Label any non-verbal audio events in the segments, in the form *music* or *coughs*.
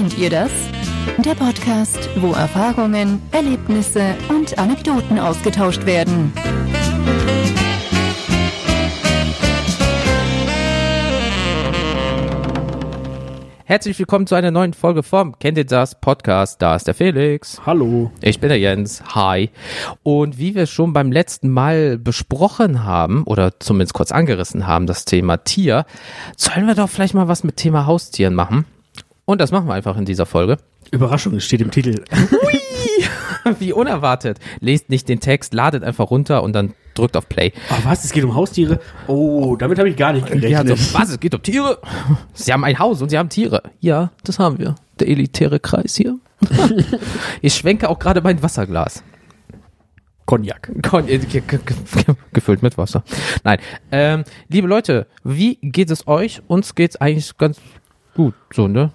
Kennt ihr das? Der Podcast, wo Erfahrungen, Erlebnisse und Anekdoten ausgetauscht werden. Herzlich willkommen zu einer neuen Folge vom Kennt ihr das Podcast? Da ist der Felix. Hallo. Ich bin der Jens. Hi. Und wie wir schon beim letzten Mal besprochen haben oder zumindest kurz angerissen haben, das Thema Tier, sollen wir doch vielleicht mal was mit Thema Haustieren machen? Und das machen wir einfach in dieser Folge. Überraschung, es steht im Titel. *laughs* Wie unerwartet. Lest nicht den Text, ladet einfach runter und dann drückt auf Play. Oh, was? Es geht um Haustiere? Oh, damit habe ich gar nicht Ja, gerechnet. so, was? Es geht um Tiere? Sie haben ein Haus und sie haben Tiere. Ja, das haben wir. Der elitäre Kreis hier. *laughs* ich schwenke auch gerade mein Wasserglas. Cognac. Kon- äh, ge- ge- ge- Gefüllt mit Wasser. Nein. Ähm, liebe Leute, wie geht es euch? Uns geht's eigentlich ganz gut, so, ne?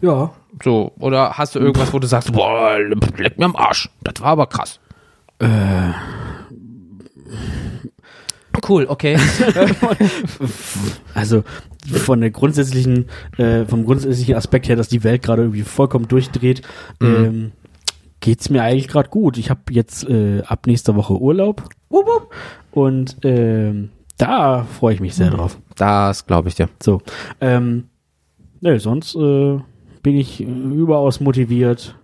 Ja. So, oder hast du irgendwas, wo du sagst, boah, leck mir am Arsch. Das war aber krass. Äh. Cool, okay. *laughs* Also von der grundsätzlichen, äh, vom grundsätzlichen Aspekt her, dass die Welt gerade irgendwie vollkommen durchdreht, ähm, geht's mir eigentlich gerade gut. Ich habe jetzt äh, ab nächster Woche Urlaub und ähm, da freue ich mich sehr drauf. das glaube ich dir. So. Ähm, ne, sonst äh, bin ich überaus motiviert,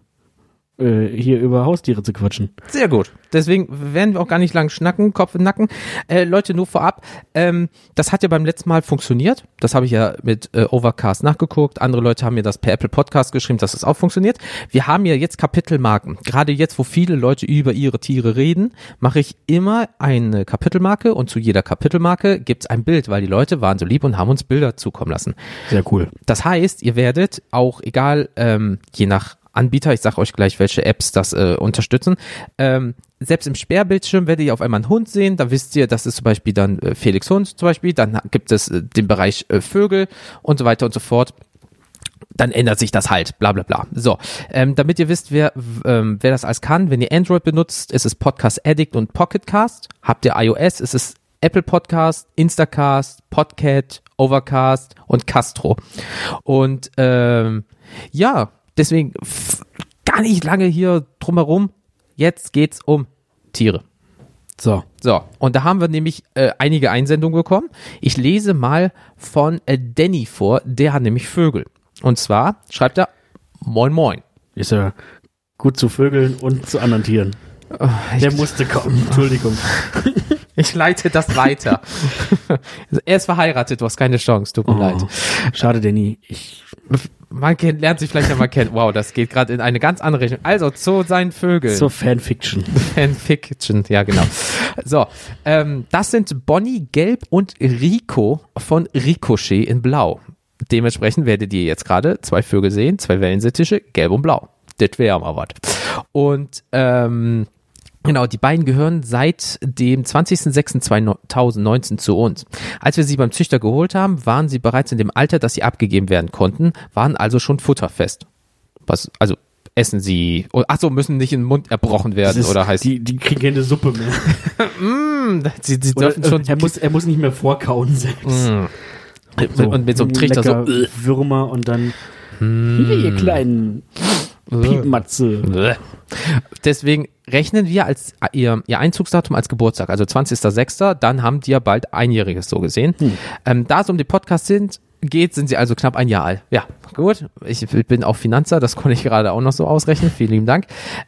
hier über Haustiere zu quatschen. Sehr gut. Deswegen werden wir auch gar nicht lang schnacken, Kopf in Nacken. Äh, Leute, nur vorab, ähm, das hat ja beim letzten Mal funktioniert. Das habe ich ja mit äh, Overcast nachgeguckt. Andere Leute haben mir das per Apple Podcast geschrieben, dass es auch funktioniert. Wir haben ja jetzt Kapitelmarken. Gerade jetzt, wo viele Leute über ihre Tiere reden, mache ich immer eine Kapitelmarke und zu jeder Kapitelmarke gibt es ein Bild, weil die Leute waren so lieb und haben uns Bilder zukommen lassen. Sehr cool. Das heißt, ihr werdet auch, egal, ähm, je nach Anbieter, ich sage euch gleich, welche Apps das äh, unterstützen, ähm, selbst im Sperrbildschirm werdet ihr auf einmal einen Hund sehen, da wisst ihr, das ist zum Beispiel dann äh, Felix Hund zum Beispiel, dann gibt es äh, den Bereich äh, Vögel und so weiter und so fort dann ändert sich das halt, bla bla bla. So, ähm, damit ihr wisst, wer, ähm, wer das alles kann, wenn ihr Android benutzt, ist es Podcast Addict und Pocketcast. Habt ihr iOS, ist es Apple Podcast, Instacast, Podcat, Overcast und Castro. Und ähm, ja, deswegen gar nicht lange hier drumherum. Jetzt geht's um Tiere. So. So, und da haben wir nämlich äh, einige Einsendungen bekommen. Ich lese mal von äh, Danny vor, der hat nämlich Vögel. Und zwar schreibt er Moin Moin. Ist ja gut zu Vögeln und zu anderen Tieren. Der musste kommen. Entschuldigung. *laughs* Ich leite das weiter. *laughs* er ist verheiratet, du hast keine Chance, tut mir leid. Oh, schade, Danny. Ich, Man kennt, lernt sich vielleicht einmal kennen. Wow, das geht gerade in eine ganz andere Richtung. Also zu seinen Vögeln. zur Fanfiction. Fanfiction, ja genau. So, ähm, das sind Bonnie Gelb und Rico von Ricochet in Blau. Dementsprechend werdet ihr jetzt gerade zwei Vögel sehen, zwei Wellensittiche, gelb und blau. Das wäre mal was. Und ähm, Genau, die beiden gehören seit dem 20.06.2019 zu uns. Als wir sie beim Züchter geholt haben, waren sie bereits in dem Alter, dass sie abgegeben werden konnten, waren also schon futterfest. Was, also essen sie, oh, ach so, müssen nicht in den Mund erbrochen werden ist- oder heißt, die, die kriegen keine Suppe mehr. *laughs* mm, sie, sie Oder, dürfen schon er, muss, er muss nicht mehr vorkauen selbst. und mit so einem Trichter so, lecker Würmer und dann hier, ihr kleinen Piepmatze. Bäh. Deswegen rechnen wir als ihr, ihr Einzugsdatum als Geburtstag, also 20.06., dann haben die ja bald einjähriges so gesehen. Ähm, da es um den Podcast sind, geht, sind sie also knapp ein Jahr alt. Ja, gut. Ich bin auch Finanzer, das konnte ich gerade auch noch so ausrechnen. Vielen lieben Dank.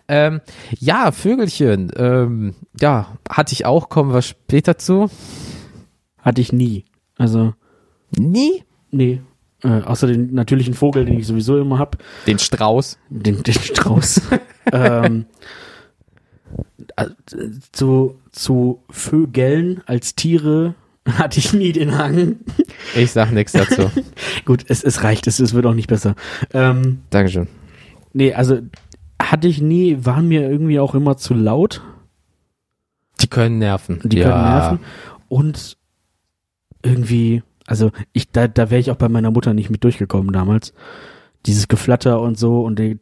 Ähm, ja, Vögelchen, ähm, ja, hatte ich auch, kommen wir später zu. Hatte ich nie. Also, Nie? nee. Äh, außer den natürlichen Vogel, den ich sowieso immer hab. Den Strauß. Den, den Strauß. *laughs* ähm, äh, zu, zu Vögeln als Tiere *laughs* hatte ich nie den Hang. Ich sag nichts dazu. *laughs* Gut, es, es reicht, es, es wird auch nicht besser. Ähm, Dankeschön. nee, also hatte ich nie, waren mir irgendwie auch immer zu laut. Die können nerven. Die können nerven. Und irgendwie, also ich, da, da wäre ich auch bei meiner Mutter nicht mit durchgekommen damals. Dieses Geflatter und so und der,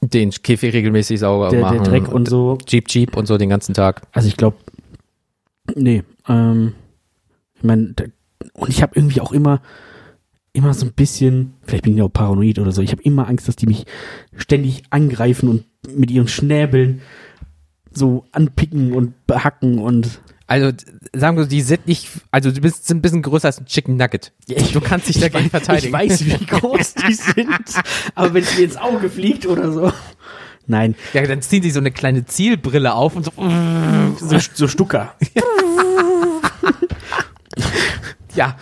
Den Käfig regelmäßig sauber der, machen. der Dreck und so. Jeep, Jeep und so den ganzen Tag. Also ich glaube, nee, ähm, ich meine, und ich habe irgendwie auch immer, immer so ein bisschen, vielleicht bin ich auch paranoid oder so, ich habe immer Angst, dass die mich ständig angreifen und mit ihren Schnäbeln so anpicken und behacken und Also sagen wir, so, die sind nicht, also du bist sind ein bisschen größer als ein Chicken Nugget. du kannst dich dagegen ich verteidigen. weiß, wie groß die *laughs* sind, aber wenn es mir ins Auge fliegt oder so. Nein, Ja, dann ziehen sie so eine kleine Zielbrille auf und so. so, so Stucker. Ja,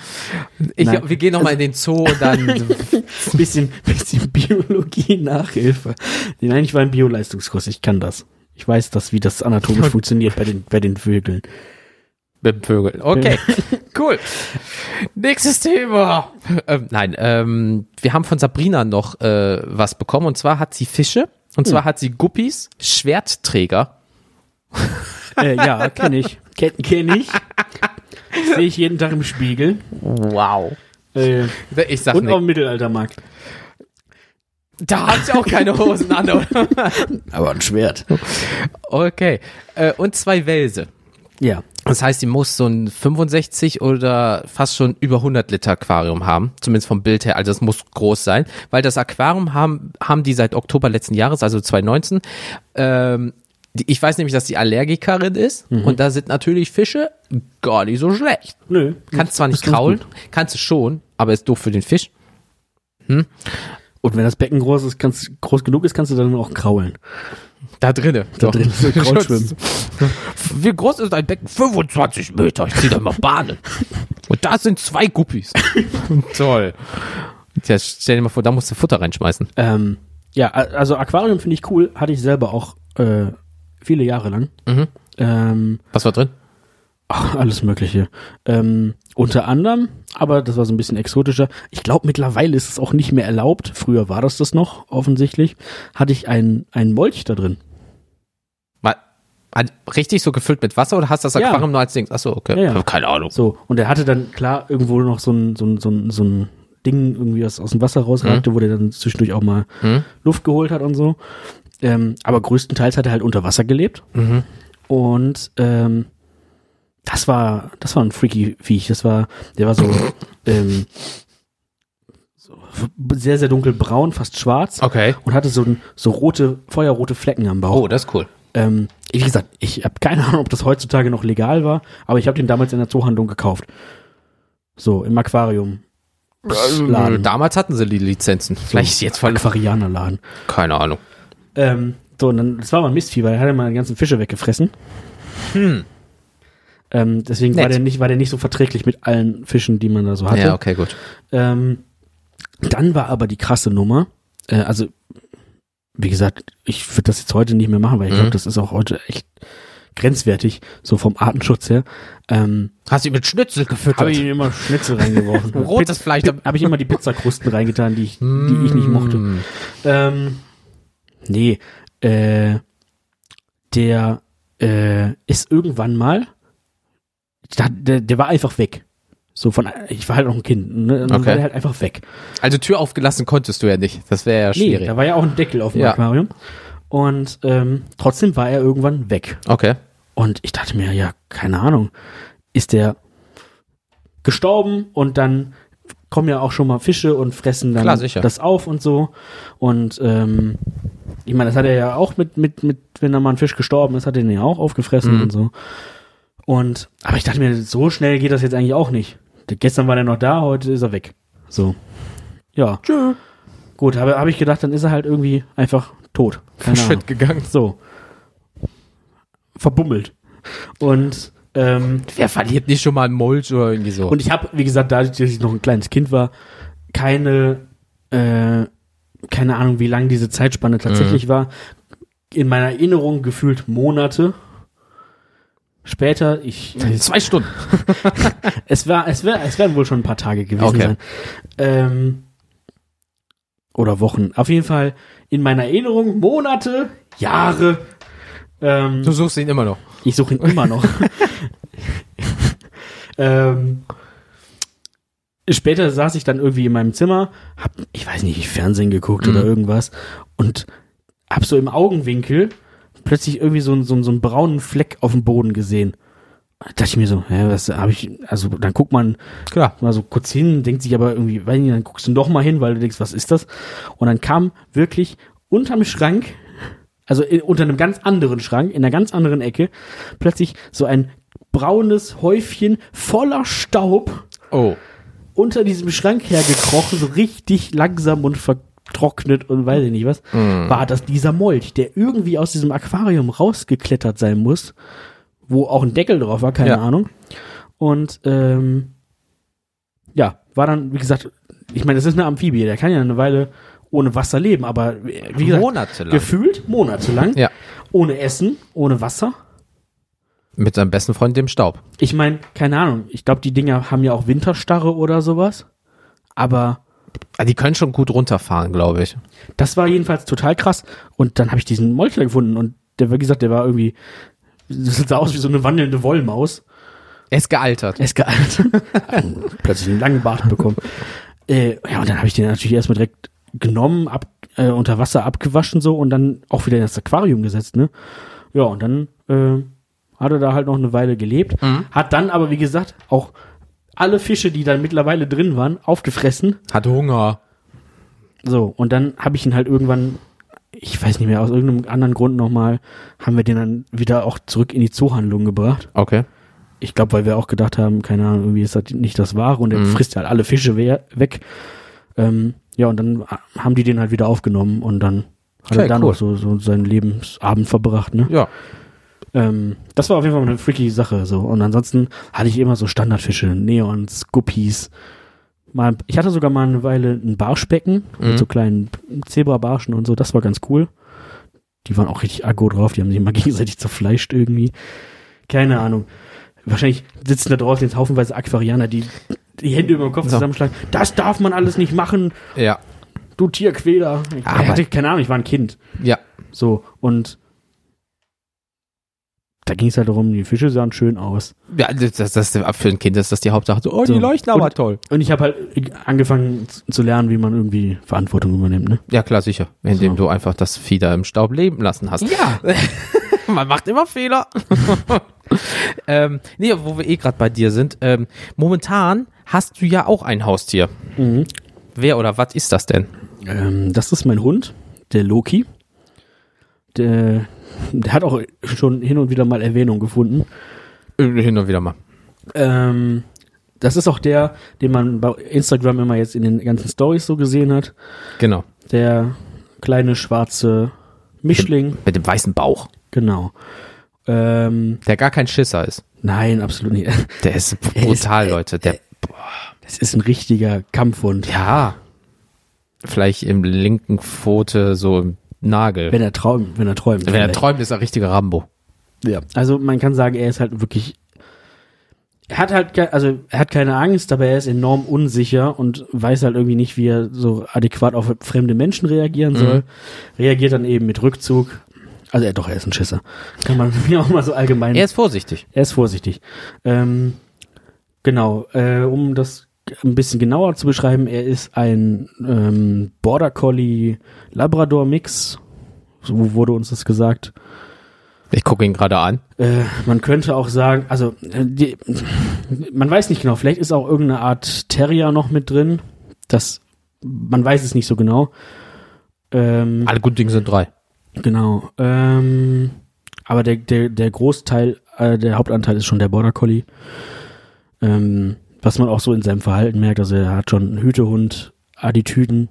ich, Nein. wir gehen noch mal in den Zoo und dann. *laughs* bisschen, bisschen Biologie-Nachhilfe. Nein, ich war im Bio-Leistungskurs, ich kann das. Ich weiß das, wie das anatomisch funktioniert bei den, bei den Vögeln. Mit dem Vögel. Okay, *laughs* cool. Nächstes Thema. Ähm, nein, ähm, wir haben von Sabrina noch äh, was bekommen und zwar hat sie Fische und zwar hat sie Guppies, Schwertträger. *laughs* Äh, ja, kenne ich. Kenn, kenn ich. *laughs* Sehe ich jeden Tag im Spiegel. Wow. Äh, Ich sag und auf nicht. dem Mittelaltermarkt. Da hat sie auch keine Hosen an, oder? Aber ein Schwert. Okay. Äh, und zwei Wälse. Ja. Das heißt, sie muss so ein 65 oder fast schon über 100 Liter Aquarium haben, zumindest vom Bild her. Also es muss groß sein, weil das Aquarium haben haben die seit Oktober letzten Jahres, also 2019. Ähm, die, ich weiß nämlich, dass die Allergikerin ist und da sind natürlich Fische gar nicht so schlecht. Nö. Kannst zwar nicht kraulen, kannst du schon, aber ist doof für den Fisch. Und wenn das Becken groß ist, kannst, groß genug ist, kannst du dann auch kraulen. Da drinnen. Da drin *laughs* so. Wie groß ist ein Becken? 25 Meter. Ich zieh da mal Bahnen. Und da sind zwei Guppies. *laughs* Toll. Tja, stell dir mal vor, da musst du Futter reinschmeißen. Ähm, ja, also Aquarium finde ich cool. Hatte ich selber auch äh, viele Jahre lang. Mhm. Ähm, Was war drin? Ach, alles Mögliche. Ähm, unter anderem, aber das war so ein bisschen exotischer. Ich glaube, mittlerweile ist es auch nicht mehr erlaubt. Früher war das das noch, offensichtlich. Hatte ich einen, Molch da drin. Hat- richtig so gefüllt mit Wasser oder hast du das Ja. Aquarium nur als Ding? Achso, okay. Ja, ja. Keine Ahnung. So, und er hatte dann klar irgendwo noch so ein, so ein, so ein, so ein Ding irgendwie aus, aus dem Wasser rausragte, wo der dann zwischendurch auch mal Mhm. Luft geholt hat und so. Ähm, aber größtenteils hat er halt unter Wasser gelebt. Mhm. Und ähm, das war, das war ein freaky Viech. Das war, der war so, *coughs* ähm, so sehr, sehr dunkelbraun, fast schwarz Okay. und hatte so, so rote, feuerrote Flecken am Bauch. Oh, das ist cool. Ähm, wie gesagt, ich habe keine Ahnung, ob das heutzutage noch legal war, aber ich habe den damals in der Zoohandlung gekauft. So, im Aquarium. Laden. Damals hatten sie die Lizenzen. Vielleicht jetzt voll. Aquarianerladen. Keine Ahnung. Ähm, so, und dann, das war mal ein Mistvieh, weil er hatte mal die ganzen Fische weggefressen. Hm. Ähm, deswegen Nett. war der, nicht, war der nicht so verträglich mit allen Fischen, die man da so hatte. Ja, okay, gut. Ähm, dann war aber die krasse Nummer, äh, also wie gesagt, ich würde das jetzt heute nicht mehr machen, weil ich Mhm. glaube, das ist auch heute echt grenzwertig, so vom Artenschutz her. Ähm, Hast du ihn mit Schnitzel gefüttert? habe ich ihm immer Schnitzel reingeworfen. *laughs* Rotes Fleisch. Habe ich immer die Pizzakrusten reingetan, die ich, die ich nicht mochte. Mm. Ähm, nee, äh, der äh, ist irgendwann mal, der, der, der war einfach weg. So von, ich war halt noch ein Kind, ne? Und dann Okay. war der halt einfach weg. Also Tür aufgelassen konntest du ja nicht. Das wäre ja Nee, schwierig. da war ja auch ein Deckel auf dem Ja. Aquarium. Und ähm, trotzdem war er irgendwann weg. okay. Und ich dachte mir, ja, keine Ahnung, ist der gestorben und dann kommen ja auch schon mal Fische und fressen dann Klar, das auf und so. Und ähm, ich meine, das hat er ja auch mit, mit, mit, wenn da mal ein Fisch gestorben ist, hat er den ja auch aufgefressen Mhm. und so. Und, aber ich dachte mir, so schnell geht das jetzt eigentlich auch nicht. Gestern war der noch da, heute ist er weg. So. Ja. Tschö. Gut, habe hab ich gedacht, dann ist er halt irgendwie einfach tot. Keine Ahnung. Shit gegangen. So. Verbummelt. Und, ähm, Wer verliert nicht schon mal einen Mulch oder irgendwie so? und ich habe, wie gesagt, dadurch, dass ich noch ein kleines Kind war, keine, äh, keine Ahnung, wie lang diese Zeitspanne tatsächlich war. In meiner Erinnerung gefühlt Monate. Später, ich, Zwei Stunden. *laughs* es war, es wär, es werden wohl schon ein paar Tage gewesen Okay. sein. Ähm, oder Wochen. Auf jeden Fall in meiner Erinnerung Monate, Jahre. Ähm, Du suchst ihn immer noch. Ich suche ihn immer noch. *laughs* ähm, später saß ich dann irgendwie in meinem Zimmer, hab, ich weiß nicht, Fernsehen geguckt oder Mhm. irgendwas und hab so im Augenwinkel plötzlich irgendwie so, einen- so, so einen braunen Fleck auf dem Boden gesehen. dachte ich mir so, hä, was habe ich, also dann guckt man Klar. mal so kurz hin, denkt sich aber irgendwie, weiß nicht, dann guckst du doch mal hin, weil du denkst, was ist das? Und dann kam wirklich unterm Schrank, also in, unter einem ganz anderen Schrank, in einer ganz anderen Ecke, plötzlich so ein braunes Häufchen voller Staub Oh. unter diesem Schrank hergekrochen, so richtig langsam und vertrocknet und weiß ich nicht was, war das dieser Molch, der irgendwie aus diesem Aquarium rausgeklettert sein muss, wo auch ein Deckel drauf war, keine Ja. Ahnung. Und ähm, ja, war dann, wie gesagt, ich meine, das ist eine Amphibie, der kann ja eine Weile ohne Wasser leben, aber wie gesagt, Monatelang. gefühlt monatelang, Ja. ohne Essen, ohne Wasser. Mit seinem besten Freund dem Staub. Ich meine, keine Ahnung, ich glaube, die Dinger haben ja auch Winterstarre oder sowas, aber Ah, Die können schon gut runterfahren, glaube ich. Das war jedenfalls total krass. Und dann habe ich diesen Molchler gefunden und der, wie gesagt, der war irgendwie, das sah aus wie so eine wandelnde Wollmaus. Er ist gealtert. Er ist gealtert. *laughs* Plötzlich einen langen Bart bekommen. Äh, ja, und dann habe ich den natürlich erstmal direkt genommen, ab, äh, unter Wasser abgewaschen so und dann auch wieder in das Aquarium gesetzt, ne? Ja, und dann äh, hat er da halt noch eine Weile gelebt. Hat dann aber, wie gesagt, auch alle Fische, die dann mittlerweile drin waren, aufgefressen. Hat Hunger. So, und dann habe ich ihn halt irgendwann, ich weiß nicht mehr, aus irgendeinem anderen Grund nochmal, haben wir den dann wieder auch zurück in die Zoohandlung gebracht. Okay. Ich glaube, weil wir auch gedacht haben, keine Ahnung, irgendwie ist das nicht das Wahre und er frisst halt alle Fische we weg. Ähm, ja, und dann haben die den halt wieder aufgenommen und dann hat Okay, er dann cool. auch so, so seinen Lebensabend verbracht, ne? Ja. Ähm, das war auf jeden Fall eine freaky Sache, so. Und ansonsten hatte ich immer so Standardfische, Neons, Guppies. Mal, ich hatte sogar mal eine Weile ein Barschbecken Mhm. mit so kleinen Zebrabarschen und so. Das war ganz cool. Die waren auch richtig aggro drauf. Die haben sich immer *laughs* gegenseitig zerfleischt irgendwie. Keine Ahnung. Wahrscheinlich sitzen da draußen jetzt haufenweise Aquarianer, die die Hände über dem Kopf So. zusammenschlagen. Das darf man alles nicht machen, Ja. du Tierquäler. Ich Aber- hatte keine Ahnung, ich war ein Kind. Ja. So, und da ging es halt darum, die Fische sahen schön aus. Ja, das, das, das, für ein Kind ist das die Hauptsache. So, oh, So. die leuchten aber Und- toll. Und ich habe halt angefangen zu lernen, wie man irgendwie Verantwortung übernimmt, ne? Ja, klar, sicher. Indem So. du einfach das Vieh da im Staub leben lassen hast. Ja. *laughs* Man macht immer Fehler. *laughs* ähm, nee, wo wir eh gerade bei dir sind. Ähm, momentan hast du ja auch ein Haustier. Mhm. Wer oder was ist das denn? Ähm, das ist mein Hund, der Loki. Der, der hat auch schon hin und wieder mal Erwähnung gefunden. Äh, Hin und wieder mal. Ähm, das ist auch der, den man bei Instagram immer jetzt in den ganzen Stories so gesehen hat. Genau. Der kleine schwarze Mischling. Mit dem weißen Bauch. Genau. Ähm, Der gar kein Schisser ist. nein, absolut nicht. *laughs* Der ist Er ist- brutal, äh, Leute. Der, Das ist ein richtiger Kampfhund. ja. Vielleicht im linken Pfote so im Nagel. Wenn er träumt, wenn er träumt. Wenn er träumt, ist er richtiger Rambo. Ja. Also man kann sagen, er ist halt wirklich. Er hat halt, also er hat keine Angst, aber er ist enorm unsicher und weiß halt irgendwie nicht, wie er so adäquat auf fremde Menschen reagieren soll. Reagiert dann eben mit Rückzug. Also er doch, er ist ein Schisser. Kann man *laughs* mir auch mal so allgemein. Er ist vorsichtig. Er ist vorsichtig. Ähm, genau, äh, um das ein bisschen genauer zu beschreiben, er ist ein ähm, Border Collie Labrador Mix. So wurde uns das gesagt. Ich gucke ihn gerade an. Äh, man könnte auch sagen, also äh, die, man weiß nicht genau, vielleicht ist auch irgendeine Art Terrier noch mit drin. Das, man weiß es nicht so genau. Ähm, Alle guten Dinge sind drei. Genau. Ähm, aber der, der, der Großteil, äh, der Hauptanteil ist schon der Border Collie. Ähm, was man auch so in seinem Verhalten merkt, also er hat schon einen Hütehund, Attitüden.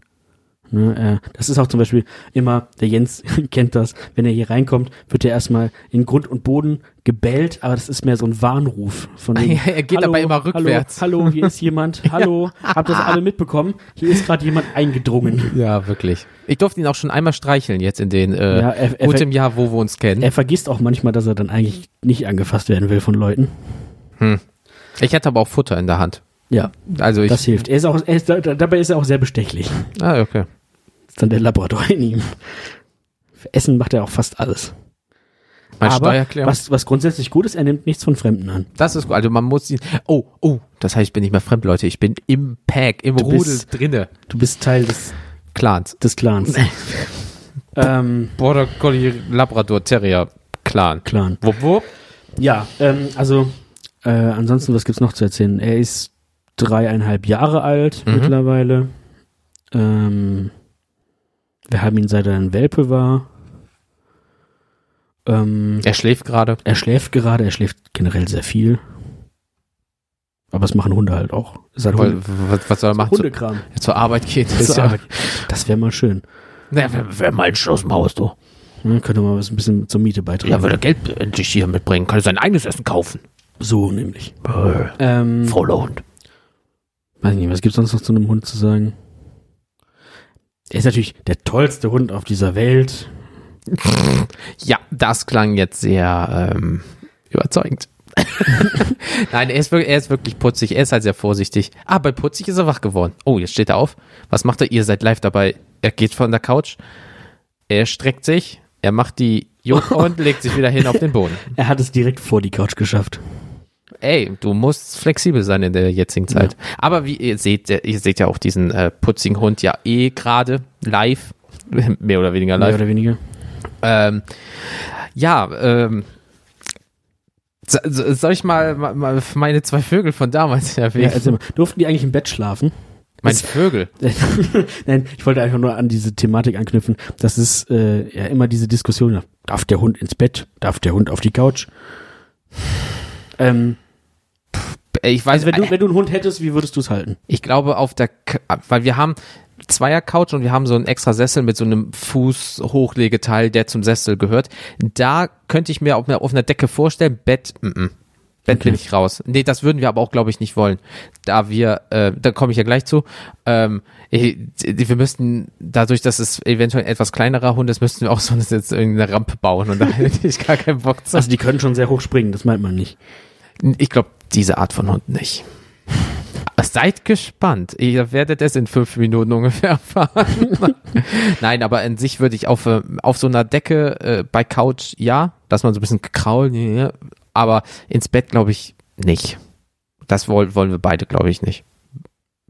Ne, äh, das ist auch zum Beispiel immer, der Jens *laughs* kennt das, wenn er hier reinkommt, wird er erstmal in Grund und Boden gebellt, aber das ist mehr so ein Warnruf. Von *laughs* wegen, Er geht aber immer rückwärts. Hallo, hallo hier ist jemand. *laughs* Hallo, habt das alle mitbekommen? Hier ist gerade jemand eingedrungen. Ja, wirklich. Ich durfte ihn auch schon einmal streicheln jetzt in den äh, Ja, er- er- gutem Jahr, wo wir uns kennen. Er vergisst auch manchmal, dass er dann eigentlich nicht angefasst werden will von Leuten. Ich hatte aber auch Futter in der Hand. Ja, Also ich. das hilft. Er ist auch, er ist, da- dabei ist er auch sehr bestechlich. ah, okay. Das ist dann der Labrador in ihm. Für Essen macht er auch fast alles. Mein Aber Steuererklärung. was, was grundsätzlich gut ist, er nimmt nichts von Fremden an. Das ist gut. Also man muss ihn. Oh, oh, das heißt, ich bin nicht mehr fremd, Leute. Ich bin im Pack, im Du Rudel bist- drinne. Du bist Teil des, Clans. des Clans. *laughs* ähm, Border Collie Labrador Terrier Clan. Clan. Wupp, wupp. Ja, ähm, also Äh, ansonsten, was gibt's noch zu erzählen? Er ist dreieinhalb Jahre alt Mhm. mittlerweile. Ähm, wir haben ihn seit er ein Welpe war. Ähm, Er schläft gerade. er schläft gerade, er schläft generell sehr viel. Aber das machen Hunde halt auch. Ist halt Weil, Hunde, was, was soll er machen? Zu, Hundekram. zur Arbeit geht. *laughs* Das, ja. Das wäre mal schön. na, wer, wer meint Schluss Maus, du? Ja, könnte man was ein bisschen zur Miete beitragen. Ja, würde Geld endlich hier mitbringen. Kann sein eigenes Essen kaufen. So nämlich. Ähm, Fauler Hund. weiß ich nicht, was gibt's sonst noch zu einem Hund zu sagen? Er ist natürlich der tollste Hund auf dieser Welt. *laughs* Ja, das klang jetzt sehr ähm, überzeugend. *laughs* Nein, er ist, wirklich, er ist wirklich putzig. Er ist halt sehr vorsichtig. Ah, bei putzig ist er wach geworden. Oh, jetzt steht er auf. Was macht er? Ihr seid live dabei. Er geht von der Couch. Er streckt sich. Er macht die Joke *laughs* und legt sich wieder hin auf den Boden. Er hat es direkt vor die Couch geschafft. Ey, du musst flexibel sein in der jetzigen Zeit. Aber wie ihr seht, ihr seht ja auch diesen äh, putzigen Hund ja eh gerade live. *laughs* Mehr oder weniger Mehr live. oder weniger. Ähm, ja, ähm, so- so- soll ich mal, mal, meine zwei Vögel von damals *laughs* Ja, erwähnen? erzähl mal. Durften die eigentlich im Bett schlafen? Meine Vögel. *laughs* Nein, ich wollte einfach nur an diese Thematik anknüpfen. Das ist äh, ja immer diese Diskussion. Darf der Hund ins Bett? Darf der Hund auf die Couch? Ähm, Ich weiß, also wenn du, wenn du einen Hund hättest, wie würdest du es halten? ich glaube auf der, K weil wir haben Zweier Couch und wir haben so einen extra Sessel mit so einem Fußhochlegeteil, der zum Sessel gehört. Da könnte ich mir auf einer, auf einer Decke vorstellen, Bett, mm -mm. Bett bin Okay. ich raus. Nee, das würden wir aber auch, glaube ich, nicht wollen. Da wir, äh, da komme ich ja gleich zu, ähm, wir müssten, dadurch, dass es eventuell ein etwas kleinerer Hund ist, müssten wir auch so eine, jetzt irgendeine Rampe bauen und da *laughs* hätte ich gar keinen Bock zu. Also die können schon sehr hoch springen, das meint man nicht. Ich glaube, diese Art von Hund nicht. Seid gespannt. Ihr werdet es in fünf Minuten ungefähr *laughs* erfahren. Nein, aber an sich würde ich auf, äh, auf so einer Decke äh, bei Couch, ja, dass man so ein bisschen kraulen, ja, aber ins Bett glaube ich nicht. Das wollen, wollen wir beide, glaube ich, nicht.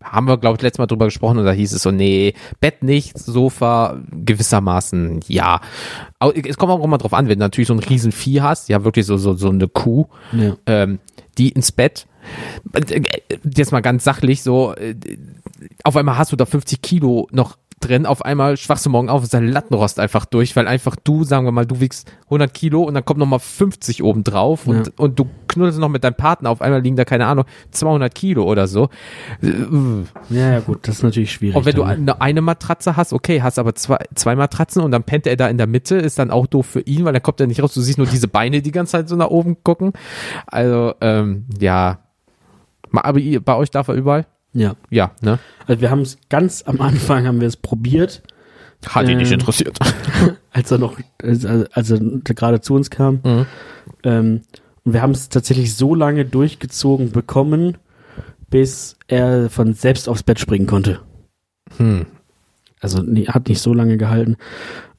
Haben wir, glaube ich, letztes Mal drüber gesprochen und da hieß es so, nee, Bett nicht, Sofa gewissermaßen, ja. Au- Es kommt auch immer drauf an, wenn du natürlich so ein riesen Vieh hast, ja, wirklich so, so, so eine Kuh, Ja. ähm, die ins Bett. äh, Jetzt mal ganz sachlich, so, äh, auf einmal hast du da 50 Kilo noch drin, auf einmal schwachst du morgen auf, ist dein Lattenrost einfach durch, weil einfach du, sagen wir mal, du wiegst 100 Kilo und dann kommt nochmal 50 oben drauf und, Ja. und du knuddelst noch mit deinem Partner, auf einmal liegen da, keine Ahnung, 200 Kilo oder so. Ja, ja, gut, das ist natürlich schwierig. Und wenn du dann, ne? eine, Matratze hast, okay, hast aber zwei, zwei Matratzen und dann pennt er da in der Mitte, ist dann auch doof für ihn, weil dann kommt er nicht raus. Du siehst nur diese Beine die ganze Zeit so nach oben gucken. Also, ähm, ja. Aber bei euch darf er überall? Ja. Ja, ne? Also wir haben es ganz am Anfang haben wir es probiert, Hat ihn nicht Ähm, interessiert. *laughs* als er noch, als, als er gerade zu uns kam. Mhm. Ähm, und wir haben es tatsächlich so lange durchgezogen bekommen, bis er von selbst aufs Bett springen konnte. Hm. Also nee, hat nicht so lange gehalten.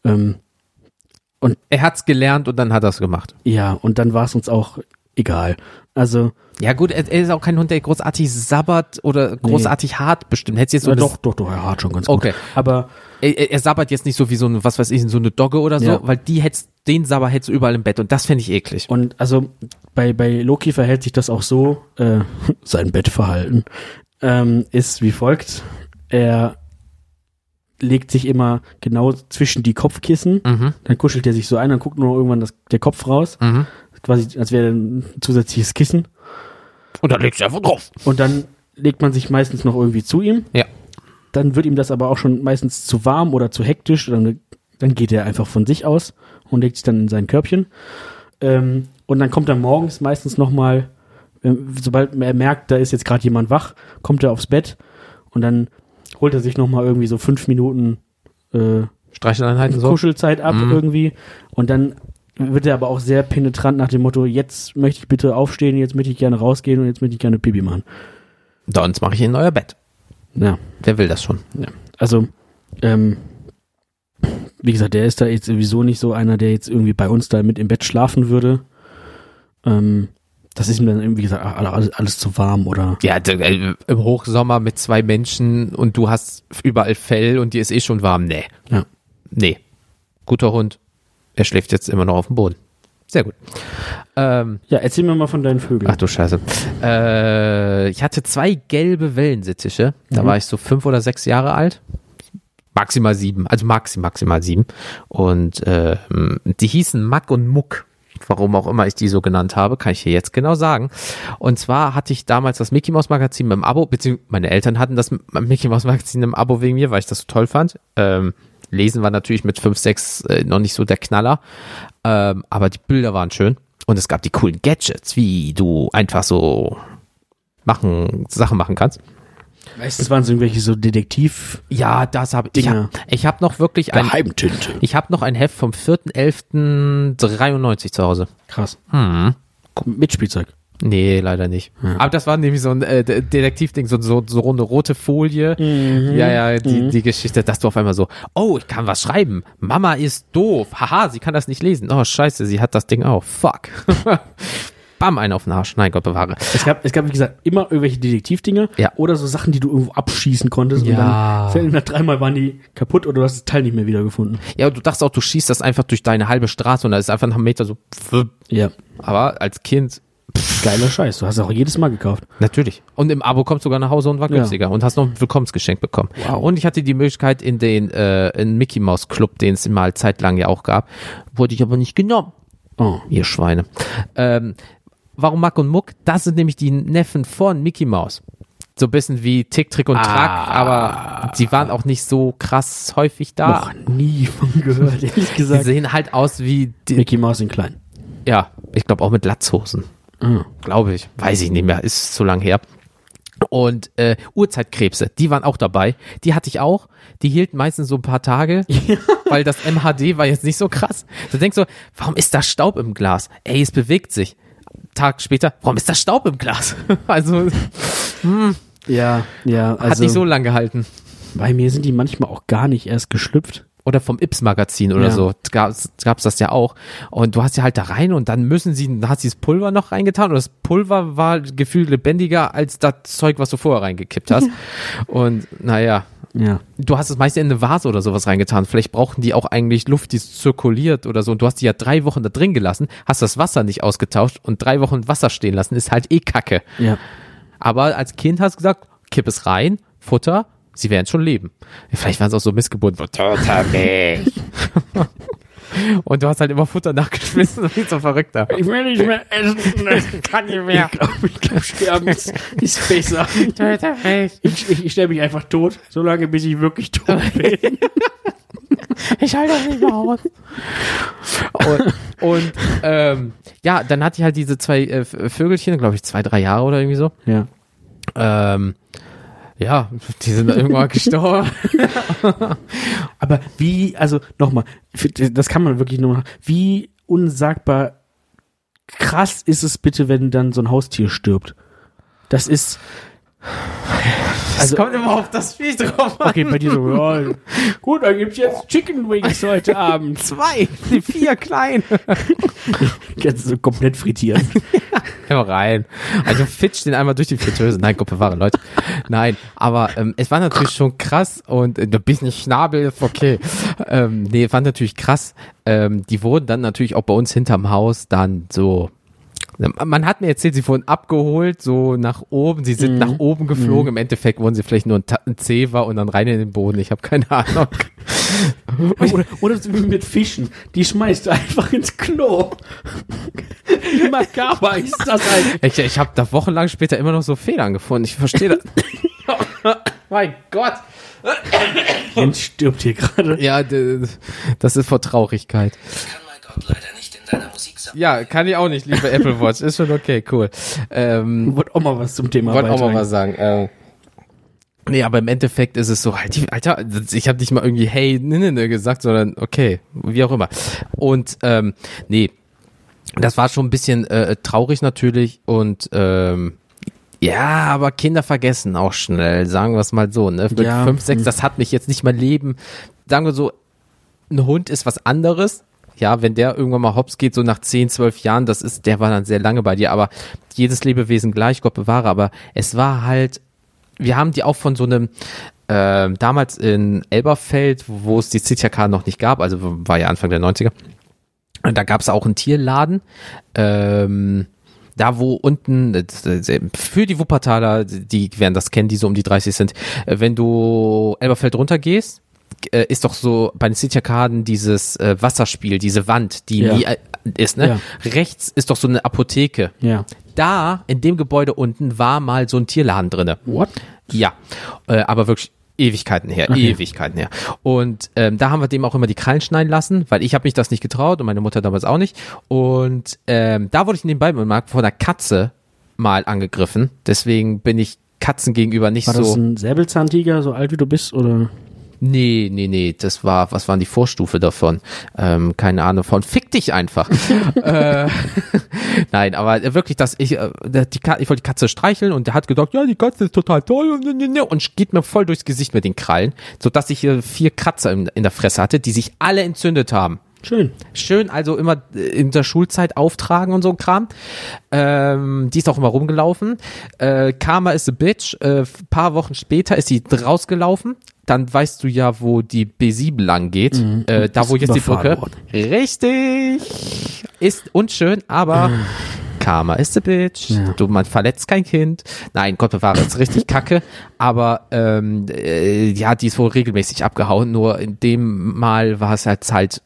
Ähm, Er hat's gelernt und dann hat er's gemacht. ja, und dann war es uns auch egal. Also, Ja gut, er, er ist auch kein Hund, der großartig sabbert oder großartig hart bestimmt. Hättest jetzt so ja, doch, doch, doch, er hat schon ganz gut. Okay. Aber Er, er- er sabbert jetzt nicht so wie so eine, was weiß ich, so eine Dogge oder so, Ja. weil die hättest, den Sabber hättest du überall im Bett und das fände ich eklig. Und also bei, bei Loki verhält sich das auch so, äh, *laughs* sein Bettverhalten ähm, ist wie folgt. Er legt sich immer genau zwischen die Kopfkissen, Mhm. dann kuschelt er sich so ein, dann guckt nur irgendwann das, der Kopf raus, Mhm. quasi als wäre ein zusätzliches Kissen. Und dann legst du einfach drauf. Und dann legt man sich meistens noch irgendwie zu ihm. Ja. Dann wird ihm das aber auch schon meistens zu warm oder zu hektisch. Dann, dann geht er einfach von sich aus und legt sich dann in sein Körbchen. Ähm, und dann kommt er morgens meistens nochmal, sobald er merkt, da ist jetzt gerade jemand wach, kommt er aufs Bett und dann holt er sich nochmal irgendwie so fünf Minuten äh, Streicheleinheiten so. Kuschelzeit ab Mhm. irgendwie. Und dann wird er aber auch sehr penetrant nach dem Motto, jetzt möchte ich bitte aufstehen, jetzt möchte ich gerne rausgehen und jetzt möchte ich gerne Pipi machen. Sonst mache ich in euer Bett. Ja, Wer will das schon? ja. Also, ähm, wie gesagt, der ist da jetzt sowieso nicht so einer, der jetzt irgendwie bei uns da mit im Bett schlafen würde. Ähm, das ist ihm dann irgendwie gesagt, ach, alles, alles zu warm oder. Ja, äh, im Hochsommer mit zwei Menschen und du hast überall Fell und dir ist eh schon warm. Nee. Ja. Nee. Guter Hund. Er schläft jetzt immer noch auf dem Boden. Sehr gut. Ähm, Ja, erzähl mir mal von deinen Vögeln. ach du Scheiße. Äh, ich hatte zwei gelbe Wellensittiche. Da war ich so fünf oder sechs Jahre alt. Maximal sieben, also maxi, maximal sieben. Und ähm, die hießen Mack und Muck. Warum auch immer ich die so genannt habe, kann ich hier jetzt genau sagen. Und zwar hatte ich damals das Mickey Mouse Magazin im Abo, beziehungsweise meine Eltern hatten das Mickey Mouse Magazin im Abo wegen mir, weil ich das so toll fand. Ähm, Lesen war natürlich mit 5, 6 äh, noch nicht so der Knaller, ähm, aber die Bilder waren schön. Und es gab die coolen Gadgets, wie du einfach so machen, Sachen machen kannst. Meistens waren es irgendwelche so Detektiv Ja, das habe ich. Ich habe noch wirklich ein, Geheimtinte. ich habe noch ein Heft vom 4.11.93 zu Hause. Krass. Hm. Mit Spielzeug. Nee, leider nicht. Aber das war nämlich so ein äh, De- Detektivding, so, so, so eine rote Folie. Mhm. Ja, ja, die, die Geschichte, dass du auf einmal so, oh, ich kann was schreiben. Mama ist doof. Haha, sie kann das nicht lesen. Oh, scheiße, sie hat das Ding auch. Fuck. *laughs* Bam, einen auf den Arsch. Nein, Gott bewahre. Es gab, es gab, wie gesagt, immer irgendwelche Detektivdinge Ja. oder so Sachen, die du irgendwo abschießen konntest Ja. und dann nach dreimal waren die kaputt oder du hast das Teil nicht mehr wiedergefunden. Ja, du dachtest auch, du schießt das einfach durch deine halbe Straße und da ist einfach nach einem Meter so. Ja. aber als Kind, Geiler Scheiß. Du hast auch jedes Mal gekauft. Natürlich. Und im Abo kommst du sogar nach Hause und war Ja. günstiger und hast noch ein Willkommensgeschenk bekommen. Wow. Und ich hatte die Möglichkeit in den äh, in Mickey Mouse Club, den es mal zeitlang ja auch gab, wurde ich aber nicht genommen. Oh. Ihr Schweine. Ähm, warum Mack und Muck? Das sind nämlich die Neffen von Mickey Mouse. So ein bisschen wie Tick, Trick und Track, aber die waren auch nicht so krass häufig da. Noch nie von gehört, ehrlich Die gesagt. sehen halt aus wie, die, Mickey Mouse in klein. ja, ich glaube auch mit Latzhosen. Ah. Glaube ich. Weiß ich nicht mehr. Ist zu lang her. Und äh, Urzeitkrebse, die waren auch dabei. Die hatte ich auch. Die hielten meistens so ein paar Tage, *laughs* weil das MHD war jetzt nicht so krass. Du denkst so, warum ist da Staub im Glas? Ey, es bewegt sich. Tag später, warum ist da Staub im Glas? *laughs* also Ja, ja. Also hat nicht so lang gehalten. bei mir sind die manchmal auch gar nicht erst geschlüpft. Oder vom Ips-Magazin oder Ja. so. Gab's, gab's das ja auch. Und du hast ja halt da rein und dann müssen sie, da hast du das Pulver noch reingetan und das Pulver war gefühlt lebendiger als das Zeug, was du vorher reingekippt hast. *laughs* und naja, Ja. du hast es meist in eine Vase oder sowas reingetan. Vielleicht brauchten die auch eigentlich Luft, die zirkuliert oder so. Und du hast die ja drei Wochen da drin gelassen, hast das Wasser nicht ausgetauscht und drei Wochen Wasser stehen lassen, ist halt eh Kacke. Ja. Aber als Kind hast du gesagt, kipp es rein, Futter, sie werden schon leben. Vielleicht waren es auch so Missgeburten. von Toter Milch. Und du hast halt immer Futter nachgeschmissen, wie so ein Verrückter. Ich will nicht mehr essen. Kann nicht Ich glaube, ich glaub, sterben ist, ist besser. Toter Milch. Ich, ich, ich stelle mich einfach tot, solange bis ich wirklich tot bin. *laughs* Ich halte das nicht mehr aus. Und, und ähm, ja, dann hatte ich halt diese zwei äh, Vögelchen, glaube ich, zwei, drei Jahre oder irgendwie so. Ja. Ähm, ja, die sind irgendwann gestorben. *laughs* Aber wie, also nochmal, das kann man wirklich nur, wie unsagbar krass ist es bitte, wenn dann so ein Haustier stirbt? Das ist, Es kommt immer auf das Vieh drauf an. okay, bei dir so, ja, *laughs* gut, dann gibt's jetzt Chicken Wings heute *laughs* Abend. Zwei, die vier kleinen. *laughs* Kannst du so komplett frittieren. Hör rein. Also fitsch den einmal durch die Fritteuse. Nein, Gott bewahre, Leute. Nein, aber ähm, es war natürlich schon krass und äh, ein bisschen Schnabel ist okay. Ähm, nee, war natürlich krass. Ähm, die wurden dann natürlich auch bei uns hinterm Haus dann so man hat mir erzählt, sie wurden abgeholt, so nach oben, sie sind nach oben geflogen. Im Endeffekt wurden sie vielleicht nur ein, Ta- ein Zewa und dann rein in den Boden. Ich habe keine Ahnung. *laughs* Oder, oder mit Fischen. Die schmeißt du einfach ins Klo. *laughs* Wie makaber ist das eigentlich? Ich, ich habe da wochenlang später immer noch so Federn gefunden. Ich verstehe das. *laughs* mein Gott. Jens stirbt hier gerade. Ja, das ist vor Traurigkeit. kann mein Gott leider Ja, kann ich auch nicht, liebe Apple Watch. Ist schon okay, cool. Ähm, Wollte auch mal was zum Thema wollte auch mal was sagen. Ähm, nee, aber im Endeffekt ist es so, halt, die- Alter, ich habe nicht mal irgendwie hey, ne, ne, ne gesagt, sondern okay, wie auch immer. Und ähm, nee, das war schon ein bisschen äh, traurig natürlich und ähm, ja, aber Kinder vergessen auch schnell, sagen wir es mal so. Ne? Mit Ja, fünf, sechs, hm. das hat mich jetzt nicht mein Leben. Sagen wir so, ein Hund ist was anderes. Ja, wenn der irgendwann mal hops geht, so nach 10, 12 Jahren, das ist, der war dann sehr lange bei dir, aber jedes Lebewesen gleich, Gott bewahre, aber es war halt, wir haben die auch von so einem, äh, damals in Elberfeld, wo es die CTK noch nicht gab, also war ja Anfang der 90er, Und da gab es auch einen Tierladen. Ähm, da wo unten, äh, für die Wuppertaler, die werden das kennen, die so um die 30 sind, äh, wenn du Elberfeld runtergehst, äh, ist doch so bei den City Arkaden dieses äh, Wasserspiel, diese Wand, die Ja. nie äh, ist, ne? Rechts ist doch so eine Apotheke. Ja. Da, in dem Gebäude unten, war mal so ein Tierladen drinne. What? Ja, äh, aber wirklich Ewigkeiten her, Okay. Ewigkeiten her. Und ähm, da haben wir dem auch immer die Krallen schneiden lassen, weil ich habe mich das nicht getraut und meine Mutter damals auch nicht. Und ähm, da wurde ich nebenbei mal von einer Katze mal angegriffen. Deswegen bin ich Katzen gegenüber nicht War so. das ein Säbelzahntiger, so alt wie du bist, oder? Nee, nee, nee, das war, was waren die Vorstufe davon? Ähm, keine Ahnung, von fick dich einfach. *laughs* äh, *laughs* nein, aber wirklich, dass ich, äh, die, ich wollte die Katze streicheln und der hat gedacht, ja, die Katze ist total toll und, und, geht mir voll durchs Gesicht mit den Krallen, sodass ich hier vier Kratzer in, in der Fresse hatte, die sich alle entzündet haben. Schön. Schön, also immer äh, in der Schulzeit auftragen und so ein Kram. Ähm, die ist auch immer rumgelaufen. Äh, Karma is a bitch. Äh, paar Wochen später ist sie rausgelaufen. Dann weißt du ja, wo die B7 lang geht. Äh, da, Ist wo jetzt die Brücke. worden. Richtig. Ist unschön, aber Karma is a bitch. Ja. Du, man verletzt kein Kind. Nein, Gott bewahre, ist richtig *laughs* kacke. Aber ähm, äh, ja, die ist wohl regelmäßig abgehauen. Nur in dem Mal war es halt halt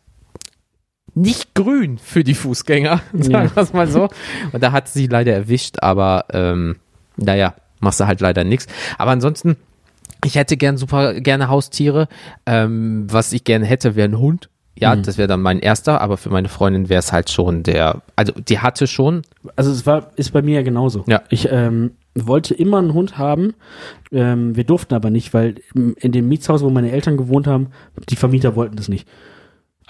nicht grün für die Fußgänger, *laughs* sagen wir es mal so. Und da hat sie leider erwischt, aber ähm, naja, machst du halt leider nichts. Aber ansonsten, ich hätte gern super gerne Haustiere. Ähm, was ich gerne hätte, wäre ein Hund. Ja, das wäre dann mein erster, aber für meine Freundin wäre es halt schon der, also die hatte schon, Also es war, ist bei mir ja genauso. Ja. Ich ähm, wollte immer einen Hund haben. Ähm, wir durften aber nicht, weil im- in dem Mietshaus, wo meine Eltern gewohnt haben, die Vermieter wollten das nicht.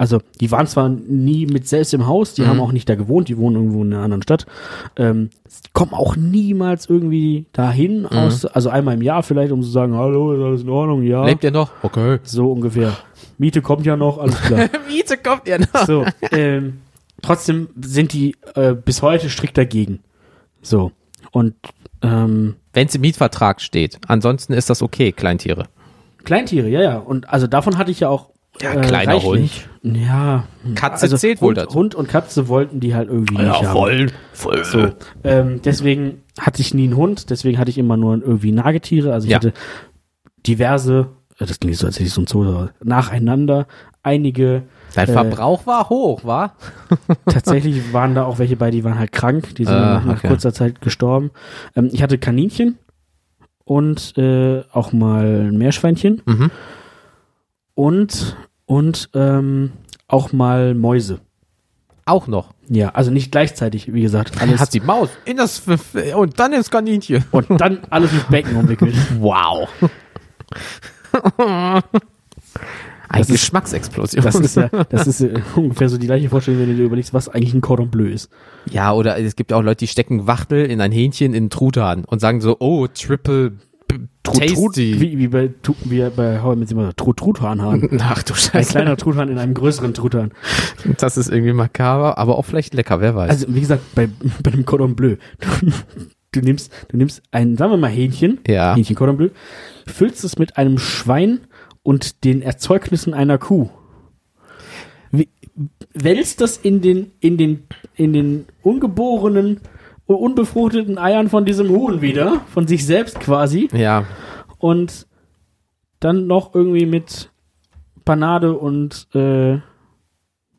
Also die waren zwar nie mit selbst im Haus, die Mhm. haben auch nicht da gewohnt, die wohnen irgendwo in einer anderen Stadt. Ähm, kommen auch niemals irgendwie dahin, Mhm. aus, also einmal im Jahr vielleicht, um zu sagen, hallo, ist alles in Ordnung, ja. lebt ihr noch? Okay. So ungefähr. Miete kommt ja noch, alles klar. *laughs* Miete kommt ihr noch. So, ähm, trotzdem sind die äh, bis heute strikt dagegen. So. Und ähm, Wenn es im Mietvertrag steht. Ansonsten ist das okay, Kleintiere. Kleintiere, ja, ja. Und also davon hatte ich ja auch. Ja, kleiner reichlich. Ja. hm. Katze also zählt wohl Hund, dazu. Hund und Katze wollten die halt irgendwie nicht haben. voll. So. Ähm, deswegen hatte ich nie einen Hund, deswegen hatte ich immer nur irgendwie Nagetiere. Also ich Ja. hatte diverse, äh, das klingt so, als hätte ich so ein Zoo, nacheinander, einige Dein Äh, Verbrauch war hoch, war? *laughs* Tatsächlich waren da auch welche bei, die waren halt krank, die sind Ah, nach, nach okay. kurzer Zeit gestorben. Ähm, ich hatte Kaninchen und äh, auch mal ein Meerschweinchen Mhm. und und ähm, auch mal Mäuse. Auch noch. Ja, also nicht gleichzeitig, wie gesagt, alles Hat die Maus in das und dann ins Kaninchen. und dann alles mit Becken umwickelt. *laughs* Wow. *laughs* Eine Das ist- Geschmacksexplosion. Das ist ja, *laughs* das ist äh, ungefähr so die gleiche Vorstellung, wenn du dir überlegst, was eigentlich ein Cordon Bleu ist. ja, oder es gibt ja auch Leute, die stecken Wachtel in ein Hähnchen in einen Truthahn und sagen so, oh, Triple Tasty. wie, wie bei wie bei How I Met Your Mother, Trut Truthahnhahn. *laughs* Ach du Ein Scheiße. kleiner Truthahn in einem größeren Truthahn. Das ist irgendwie makaber, aber auch vielleicht lecker, wer weiß. Also wie gesagt, bei, *laughs* bei einem Cordon Bleu, du, *laughs* du nimmst, du nimmst ein, sagen wir mal Hähnchen, ja. Hähnchen Cordon Bleu, füllst es mit einem Schwein und den Erzeugnissen einer Kuh. Wie, wälzt das in den, in den, in den ungeborenen, unbefruchteten Eiern von diesem Huhn wieder, von sich selbst quasi, Ja. und dann noch irgendwie mit Panade und äh,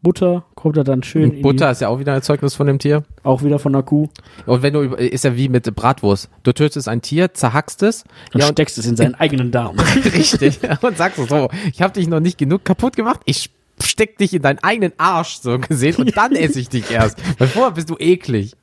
Butter kommt er dann schön in Butter ist ja auch wieder ein Erzeugnis von dem Tier. auch wieder von der Kuh Und wenn du, ist ja wie mit Bratwurst. Du tötest ein Tier, zerhackst es. und Ja, und steckst es in seinen *laughs* eigenen Darm. richtig. Und sagst so, ich habe dich noch nicht genug kaputt gemacht. Ich steck dich in deinen eigenen Arsch, so gesehen, und dann *laughs* esse ich dich erst. Weil vorher bist du eklig.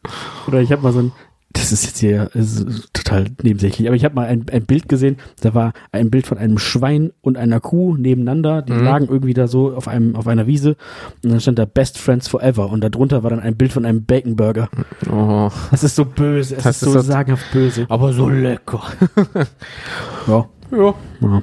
Oder ich habe mal so ein, das ist jetzt hier ist total nebensächlich, aber ich habe mal ein, ein Bild gesehen, da war ein Bild von einem Schwein und einer Kuh nebeneinander, die lagen irgendwie da so auf einem auf einer Wiese und dann stand da Best Friends Forever und darunter war dann ein Bild von einem Bacon Burger. Oh. Das ist so böse, es Das ist ist so so- sagenhaft böse. Aber so lecker. *laughs* Ja. Ja. ja.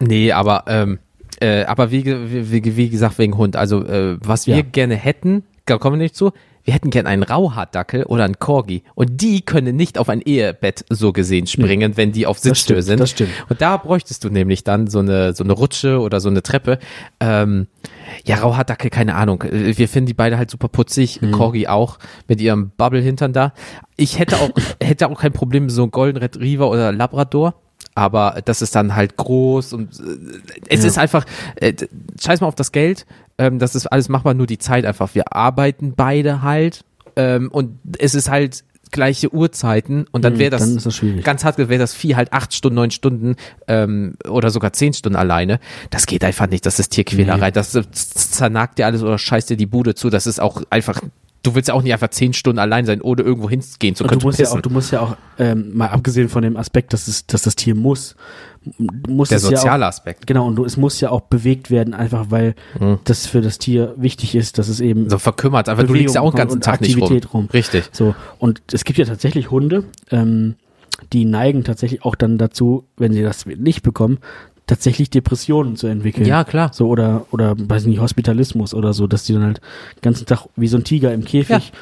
Nee, aber, ähm, äh, aber wie, wie, wie, gesagt, wegen Hund. Also, äh, was wir Ja. gerne hätten, da kommen wir nicht zu, wir hätten gern einen Rauhaardackel oder einen Corgi und die können nicht auf ein Ehebett so gesehen springen, wenn die auf stimmt, sind. das stimmt. Und da bräuchtest du nämlich dann so eine, so eine Rutsche oder so eine Treppe. Ähm, ja, Rauhaardackel, keine Ahnung. Äh, Wir finden die beide halt super putzig. Mhm. Corgi auch mit ihrem Bubble-Hintern da. Ich hätte auch, *laughs* hätte auch kein Problem mit so einem Golden Retriever oder Labrador. Aber das ist dann halt groß und äh, es Ja. ist einfach, äh, scheiß mal auf das Geld. Ähm, das ist alles machbar, nur die Zeit einfach. Wir arbeiten beide halt ähm, und es ist halt gleiche Uhrzeiten und dann Mhm, wäre das, dann ist das schwierig. ganz hart, wäre das Vieh halt acht Stunden, neun Stunden ähm, oder sogar zehn Stunden alleine. Das geht einfach nicht. Das ist Tierquälerei. Nee. Das z- zernagt dir alles oder scheißt dir die Bude zu. Das ist auch einfach. Du willst ja auch nicht einfach zehn Stunden allein sein, ohne irgendwo hingehen zu Und können. du musst ja auch, du musst ja auch, ähm, mal abgesehen von dem Aspekt, dass es, dass das Tier muss, muss Der es ja soziale auch, Aspekt. genau, und es muss ja auch bewegt werden, einfach weil das für das Tier wichtig ist, dass es eben So verkümmert. Einfach, du liegst ja auch den ganzen und Tag nicht rum. Aktivität rum. Richtig. So, und es gibt ja tatsächlich Hunde, ähm, die neigen tatsächlich auch dann dazu, wenn sie das nicht bekommen, tatsächlich Depressionen zu entwickeln. Ja, klar. So, oder, oder, weiß nicht, Hospitalismus oder so, dass die dann halt den ganzen Tag wie so ein Tiger im Käfig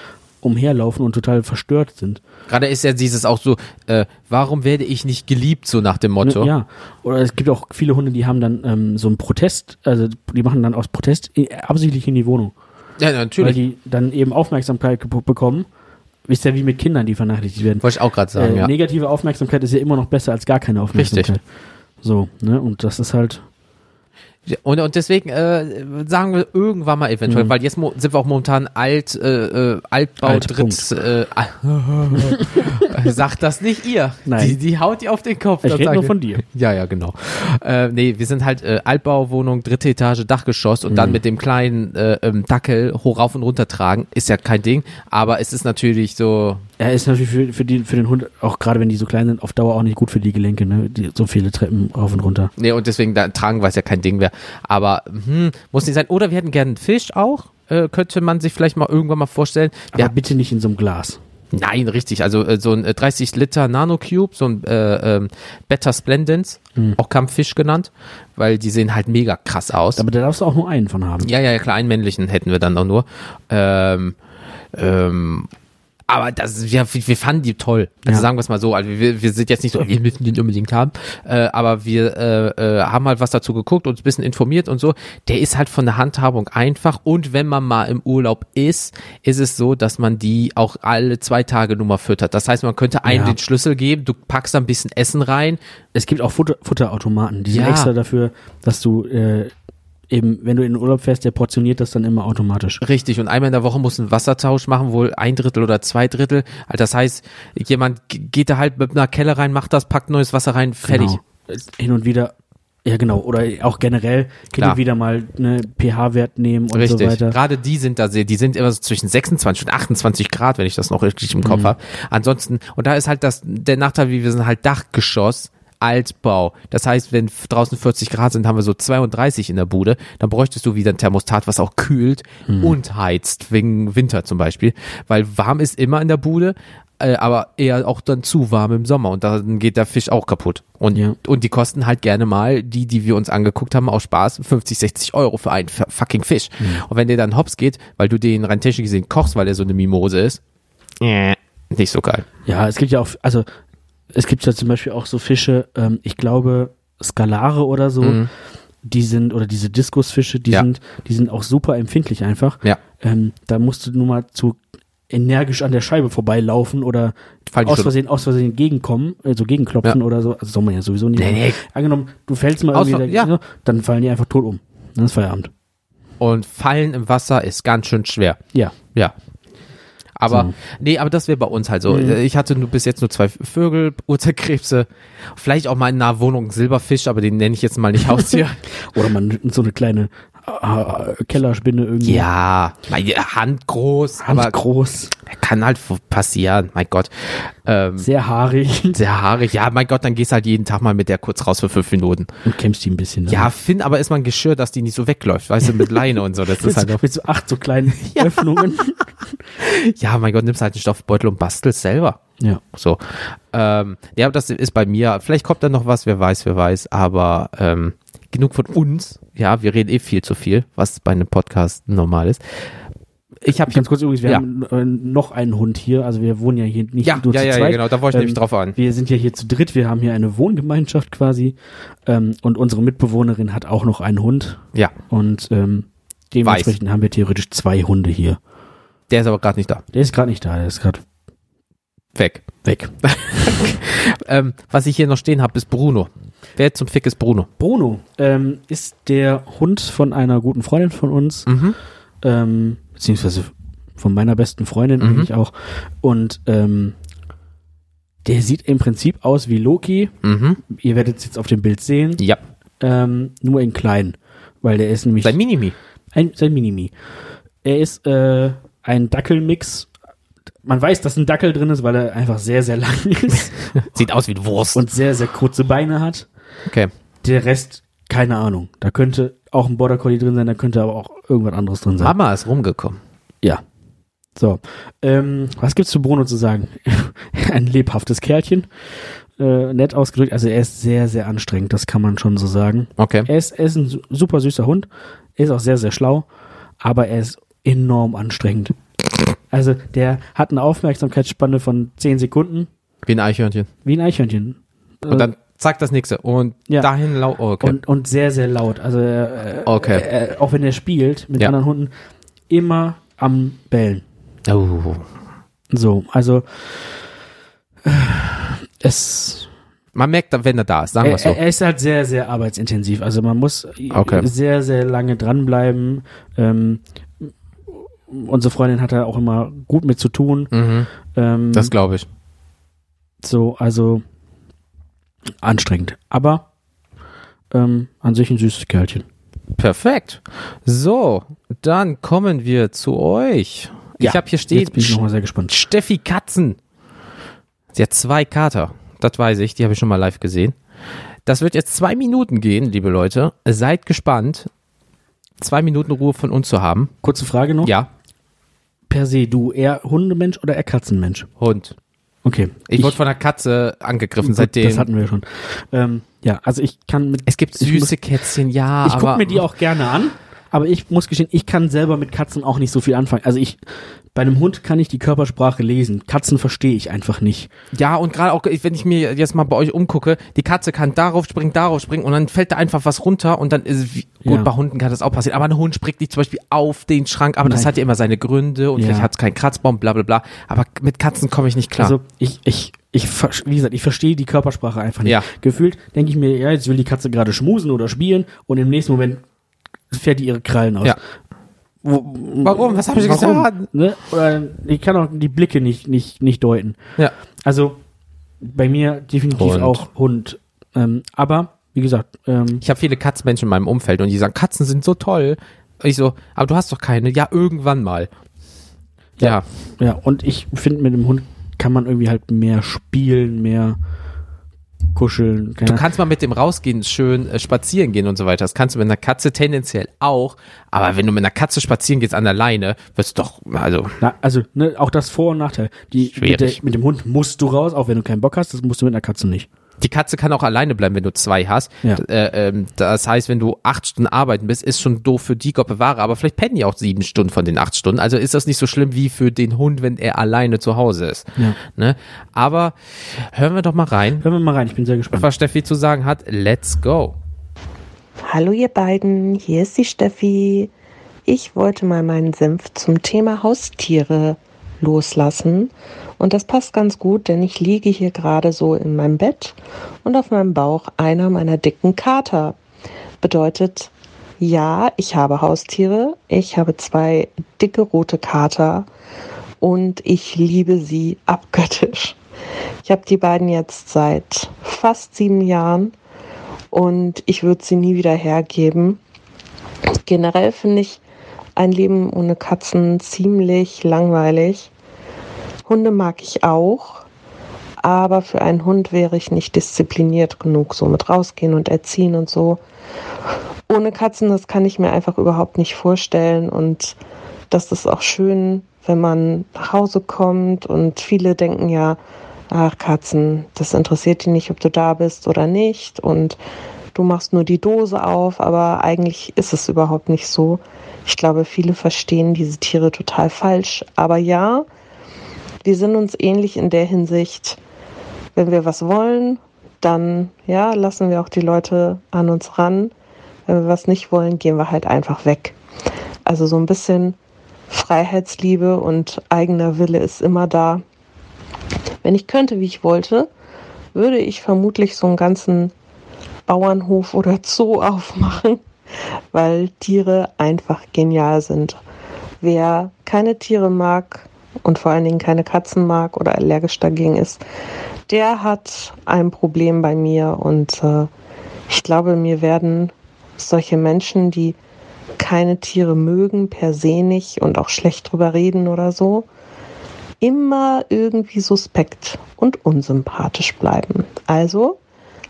umherlaufen und total verstört sind. Gerade ist ja dieses auch so, äh, warum werde ich nicht geliebt, so nach dem Motto. Ja, oder es gibt auch viele Hunde, die haben dann ähm, so einen Protest, also die machen dann aus Protest äh, absichtlich in die Wohnung, Ja, weil natürlich. die dann eben Aufmerksamkeit bekommen. Ist ja wie mit Kindern, die vernachlässigt werden. Wollte ich auch gerade sagen, äh, ja. Negative Aufmerksamkeit ist ja immer noch besser als gar keine Aufmerksamkeit. So, ne, und das ist halt, Und, und deswegen äh, sagen wir irgendwann mal eventuell, Mhm. weil jetzt sind wir auch momentan alt, äh, äh, Altbau, Alt, Dritt, äh, *laughs* sagt das nicht ihr. Nein. Die, die haut die auf den Kopf. ich rede nur von dir. Ja, ja, genau. Äh, nee, wir sind halt äh, Altbauwohnung, dritte Etage, Dachgeschoss und Mhm. dann mit dem kleinen äh, ähm, Dackel hoch rauf und runter tragen, ist ja kein Ding, aber es ist natürlich so, Er ist natürlich für, für, die, für den Hund, auch gerade wenn die so klein sind, auf Dauer auch nicht gut für die Gelenke, ne? Die, so viele Treppen rauf und runter. nee, und deswegen da tragen, weil es ja kein Ding wäre. Aber hm, muss nicht sein. Oder wir hätten gerne einen Fisch auch. Äh, könnte man sich vielleicht mal irgendwann mal vorstellen. Aber bitte nicht in so einem Glas. Nein, richtig. Also äh, so ein äh, 30 Liter Nanocube, so ein äh, ähm, Beta Splendens, auch Kampffisch genannt, weil die sehen halt mega krass aus. Aber da darfst du auch nur einen von haben. Ja, ja, ja, klar, einen männlichen hätten wir dann auch nur. Ähm, ähm, aber das, wir, wir fanden die toll. Also Ja. sagen wir es mal so. Also wir, wir sind jetzt nicht so, wir müssen den unbedingt haben. Äh, aber wir äh, äh, haben halt was dazu geguckt, uns ein bisschen informiert und so. Der ist halt von der Handhabung einfach. Und wenn man mal im Urlaub ist, ist es so, dass man die auch alle zwei Tage nur mal füttert. Das heißt, man könnte einem Ja. den Schlüssel geben, du packst da ein bisschen Essen rein. Es gibt auch Futter, Futterautomaten, die sind Ja. extra dafür, dass du äh, eben, wenn du in den Urlaub fährst, der portioniert das dann immer automatisch. Richtig, und einmal in der Woche muss ein Wassertausch machen, wohl ein Drittel oder zwei Drittel. Also das heißt, jemand geht da halt mit einer Kelle rein, macht das, packt neues Wasser rein, fertig. Genau. Hin und wieder, ja genau, oder auch generell hin und wieder mal eine pH-Wert nehmen und Richtig. so weiter. Gerade die sind da sehr, die sind immer so zwischen 26 und 28 Grad, wenn ich das noch richtig im Mhm. Kopf habe. Ansonsten, und da ist halt das, der Nachteil, wie wir sind halt Dachgeschoss. Altbau. Das heißt, wenn draußen 40 Grad sind, haben wir so 32 in der Bude. Dann bräuchtest du wieder ein Thermostat, was auch kühlt Mhm. und heizt, wegen Winter zum Beispiel. Weil warm ist immer in der Bude, äh, aber eher auch dann zu warm im Sommer und dann geht der Fisch auch kaputt. Und, Ja. und die kosten halt gerne mal, die, die wir uns angeguckt haben, aus Spaß, 50, 60 Euro für einen fucking Fisch. Mhm. Und wenn der dann hops geht, weil du den rein technisch gesehen kochst, weil er so eine Mimose ist, äh, nicht so geil. Ja, es gibt ja auch, also es gibt ja zum Beispiel auch so Fische, ähm, ich glaube Skalare oder so, Mhm. die sind, oder diese Diskusfische, die Ja. sind, die sind auch super empfindlich einfach. Ja. Ähm, da musst du nur mal zu energisch an der Scheibe vorbeilaufen oder aus Versehen, aus Versehen gegenkommen, also gegenklopfen oder so. Also soll man ja sowieso nicht. Nee, nee. Angenommen, du fällst mal irgendwie, ja. da, dann fallen die einfach tot um. Dann ist Feierabend. Und Fallen im Wasser ist ganz schön schwer. Ja. Ja. Aber, So. nee, aber das wäre bei uns halt so. Mhm. Ich hatte nur bis jetzt nur zwei Vögel, *laughs* Urzeitkrebse, vielleicht auch mal in einer Wohnung einen Silberfisch, aber den nenne ich jetzt mal nicht *laughs* Haustier. Oder man so eine kleine äh, Kellerspinne irgendwie. ja, meine Hand groß, aber Handgroß, kann halt passieren, mein Gott. Ähm, sehr haarig *laughs* sehr haarig, ja, mein Gott, dann gehst halt jeden Tag mal mit der kurz raus für fünf Minuten. und kämpfst die ein bisschen. dann. Ja, Finn, aber ist mal ein Geschirr, dass die nicht so wegläuft, weißt du, mit Leine und so. Das *laughs* ist halt auch, mit so acht so kleinen *laughs* Öffnungen. ja, mein Gott, nimmst halt einen Stoffbeutel und bastelst selber. Ja. So. Ähm, ja, das ist bei mir. Vielleicht kommt da noch was, wer weiß, wer weiß. Aber ähm, genug von uns. Ja, wir reden eh viel zu viel, was bei einem Podcast normal ist. Ich habe Ganz kurz übrigens, wir Ja. haben äh, noch einen Hund hier. Also wir wohnen ja hier nicht ja, nur ja, zu ja, ja, zweit. genau, da wollte ich nämlich Ähm, drauf an. Wir sind ja hier zu dritt. Wir haben hier eine Wohngemeinschaft quasi. Ähm, und unsere Mitbewohnerin hat auch noch einen Hund. Ja, Und ähm, dementsprechend haben wir theoretisch zwei Hunde hier. der ist aber gerade nicht da. Der ist gerade nicht da. Der ist gerade Weg. weg. *laughs* Ähm, was ich hier noch stehen habe, ist Bruno. Wer zum Fick ist Bruno? Bruno ähm, ist der Hund von einer guten Freundin von uns. Mhm. ähm, beziehungsweise von meiner besten Freundin Mhm. eigentlich auch. Und ähm, der sieht im Prinzip aus wie Loki. Mhm. Ihr werdet es jetzt auf dem Bild sehen, Ja. ähm, nur in klein, weil der ist nämlich Sein Minimi. ein, sein Minimi. Er ist äh, ein Dackelmix. Man weiß, dass ein Dackel drin ist, weil er einfach sehr, sehr lang ist *laughs* Sieht aus wie eine Wurst. und sehr, sehr kurze Beine hat. okay. Der Rest, keine Ahnung. Da könnte auch ein Border Collie drin sein, da könnte aber auch irgendwas anderes drin sein. Mama ist rumgekommen. Ja. So. Ähm, was gibt's zu Bruno zu sagen? *laughs* Ein lebhaftes Kerlchen. Äh, nett ausgedrückt. Also er ist sehr, sehr anstrengend, das kann man schon so sagen. Okay. Er ist, er ist ein su- super süßer Hund. Er ist auch sehr, sehr schlau. Aber er ist enorm anstrengend. Also der hat eine Aufmerksamkeitsspanne von 10 Sekunden. Wie ein Eichhörnchen. Wie ein Eichhörnchen. Und dann zack das nächste. Und Ja. dahin lau. Oh, okay. Und, und sehr, sehr laut. Also äh, Okay. äh, auch wenn er spielt mit Ja. anderen Hunden, immer am Bellen. oh. So, also äh, es Man merkt, wenn er da ist, sagen wir er, es so. er ist halt sehr, sehr arbeitsintensiv. Also man muss Okay. sehr, sehr lange dranbleiben. Ähm, unsere Freundin hat da auch immer gut mit zu tun. Mhm. Ähm, Das glaube ich. so, also anstrengend. Aber ähm, an sich ein süßes Kerlchen. Perfekt. So, dann kommen wir zu euch. Ja, ich habe hier stehen Jetzt bin ich nochmal sehr gespannt. Steffi Katzen. Sie hat zwei Kater. Das weiß ich, die habe ich schon mal live gesehen. Das wird jetzt zwei Minuten gehen, liebe Leute. Seid gespannt, zwei Minuten Ruhe von uns zu haben. Kurze Frage noch. Ja, Per se, du eher Hundemensch oder eher Katzenmensch? Hund. Okay. Ich, wurde von einer Katze angegriffen seitdem. Das hatten wir schon. Ähm, ja, also ich kann mit. es gibt ich muss- süße Kätzchen, ja, Ich gucke mir die auch gerne an, aber ich muss gestehen, ich kann selber mit Katzen auch nicht so viel anfangen. Also ich, bei einem Hund kann ich die Körpersprache lesen. Katzen verstehe ich einfach nicht. Ja, und gerade auch, wenn ich mir jetzt mal bei euch umgucke, die Katze kann darauf springen, darauf springen und dann fällt da einfach was runter und dann ist es wie, gut, Ja. bei Hunden kann das auch passieren, aber ein Hund springt nicht zum Beispiel auf den Schrank, aber das Nein. hat ja immer seine Gründe und Ja. vielleicht hat es keinen Kratzbaum, bla bla bla, aber mit Katzen komme ich nicht klar. Also ich, ich, ich, wie gesagt, ich verstehe die Körpersprache einfach nicht. Ja. Gefühlt denke ich mir, ja, jetzt will die Katze gerade schmusen oder spielen und im nächsten Moment fährt die ihre Krallen aus. Ja. Wo, Warum? Was habe ich warum? gesagt? Ne? Oder ich kann auch die Blicke nicht, nicht, nicht deuten. Ja. Also bei mir definitiv Hund. auch Hund. Ähm, aber wie gesagt, ähm, Ich habe viele Katzenmenschen in meinem Umfeld und die sagen, Katzen sind so toll. Und ich so, aber du hast doch keine. Ja, irgendwann mal. Ja, ja, und ich finde, mit dem Hund kann man irgendwie halt mehr spielen, mehr kuscheln. du kannst mal mit dem rausgehen, schön äh, spazieren gehen und so weiter. Das kannst du mit einer Katze tendenziell auch. Aber wenn du mit einer Katze spazieren gehst an der Leine, wirst du doch, also, Na, also, ne, auch das Vor- und Nachteil. Die, mit, der, Schwierig. mit dem Hund musst du raus, auch wenn du keinen Bock hast, das musst du mit einer Katze nicht. Die Katze kann auch alleine bleiben, wenn du zwei hast. Ja. Äh, ähm, das heißt, wenn du acht Stunden arbeiten bist, ist schon doof für die Gott bewahre, aber vielleicht pennen die auch sieben Stunden von den acht Stunden. Also ist das nicht so schlimm wie für den Hund, wenn er alleine zu Hause ist. Ja. Ne? Aber hören wir doch mal rein, Hören wir mal rein, ich bin sehr gespannt. was Steffi zu sagen hat. Let's go. Hallo ihr beiden, hier ist die Steffi. Ich wollte mal meinen Senf zum Thema Haustiere loslassen. Und das passt ganz gut, denn ich liege hier gerade so in meinem Bett und auf meinem Bauch einer meiner dicken Kater. Bedeutet, ja, ich habe Haustiere. Ich habe zwei dicke rote Kater und ich liebe sie abgöttisch. Ich habe die beiden jetzt seit fast sieben Jahren und ich würde sie nie wieder hergeben. Generell finde ich ein Leben ohne Katzen ziemlich langweilig. Hunde mag ich auch, aber für einen Hund wäre ich nicht diszipliniert genug, so mit rausgehen und erziehen und so. Ohne Katzen, das kann ich mir einfach überhaupt nicht vorstellen und das ist auch schön, wenn man nach Hause kommt und viele denken ja, ach Katzen, das interessiert die nicht, ob du da bist oder nicht und du machst nur die Dose auf, aber eigentlich ist es überhaupt nicht so. Ich glaube, viele verstehen diese Tiere total falsch. Aber ja, wir sind uns ähnlich in der Hinsicht, wenn wir was wollen, dann ja, lassen wir auch die Leute an uns ran. Wenn wir was nicht wollen, gehen wir halt einfach weg. Also so ein bisschen Freiheitsliebe und eigener Wille ist immer da. Wenn ich könnte, wie ich wollte, würde ich vermutlich so einen ganzen Bauernhof oder Zoo aufmachen, weil Tiere einfach genial sind. Wer keine Tiere mag und vor allen Dingen keine Katzen mag oder allergisch dagegen ist, der hat ein Problem bei mir und äh, ich glaube, mir werden solche Menschen, die keine Tiere mögen, per se nicht und auch schlecht drüber reden oder so, immer irgendwie suspekt und unsympathisch bleiben. Also,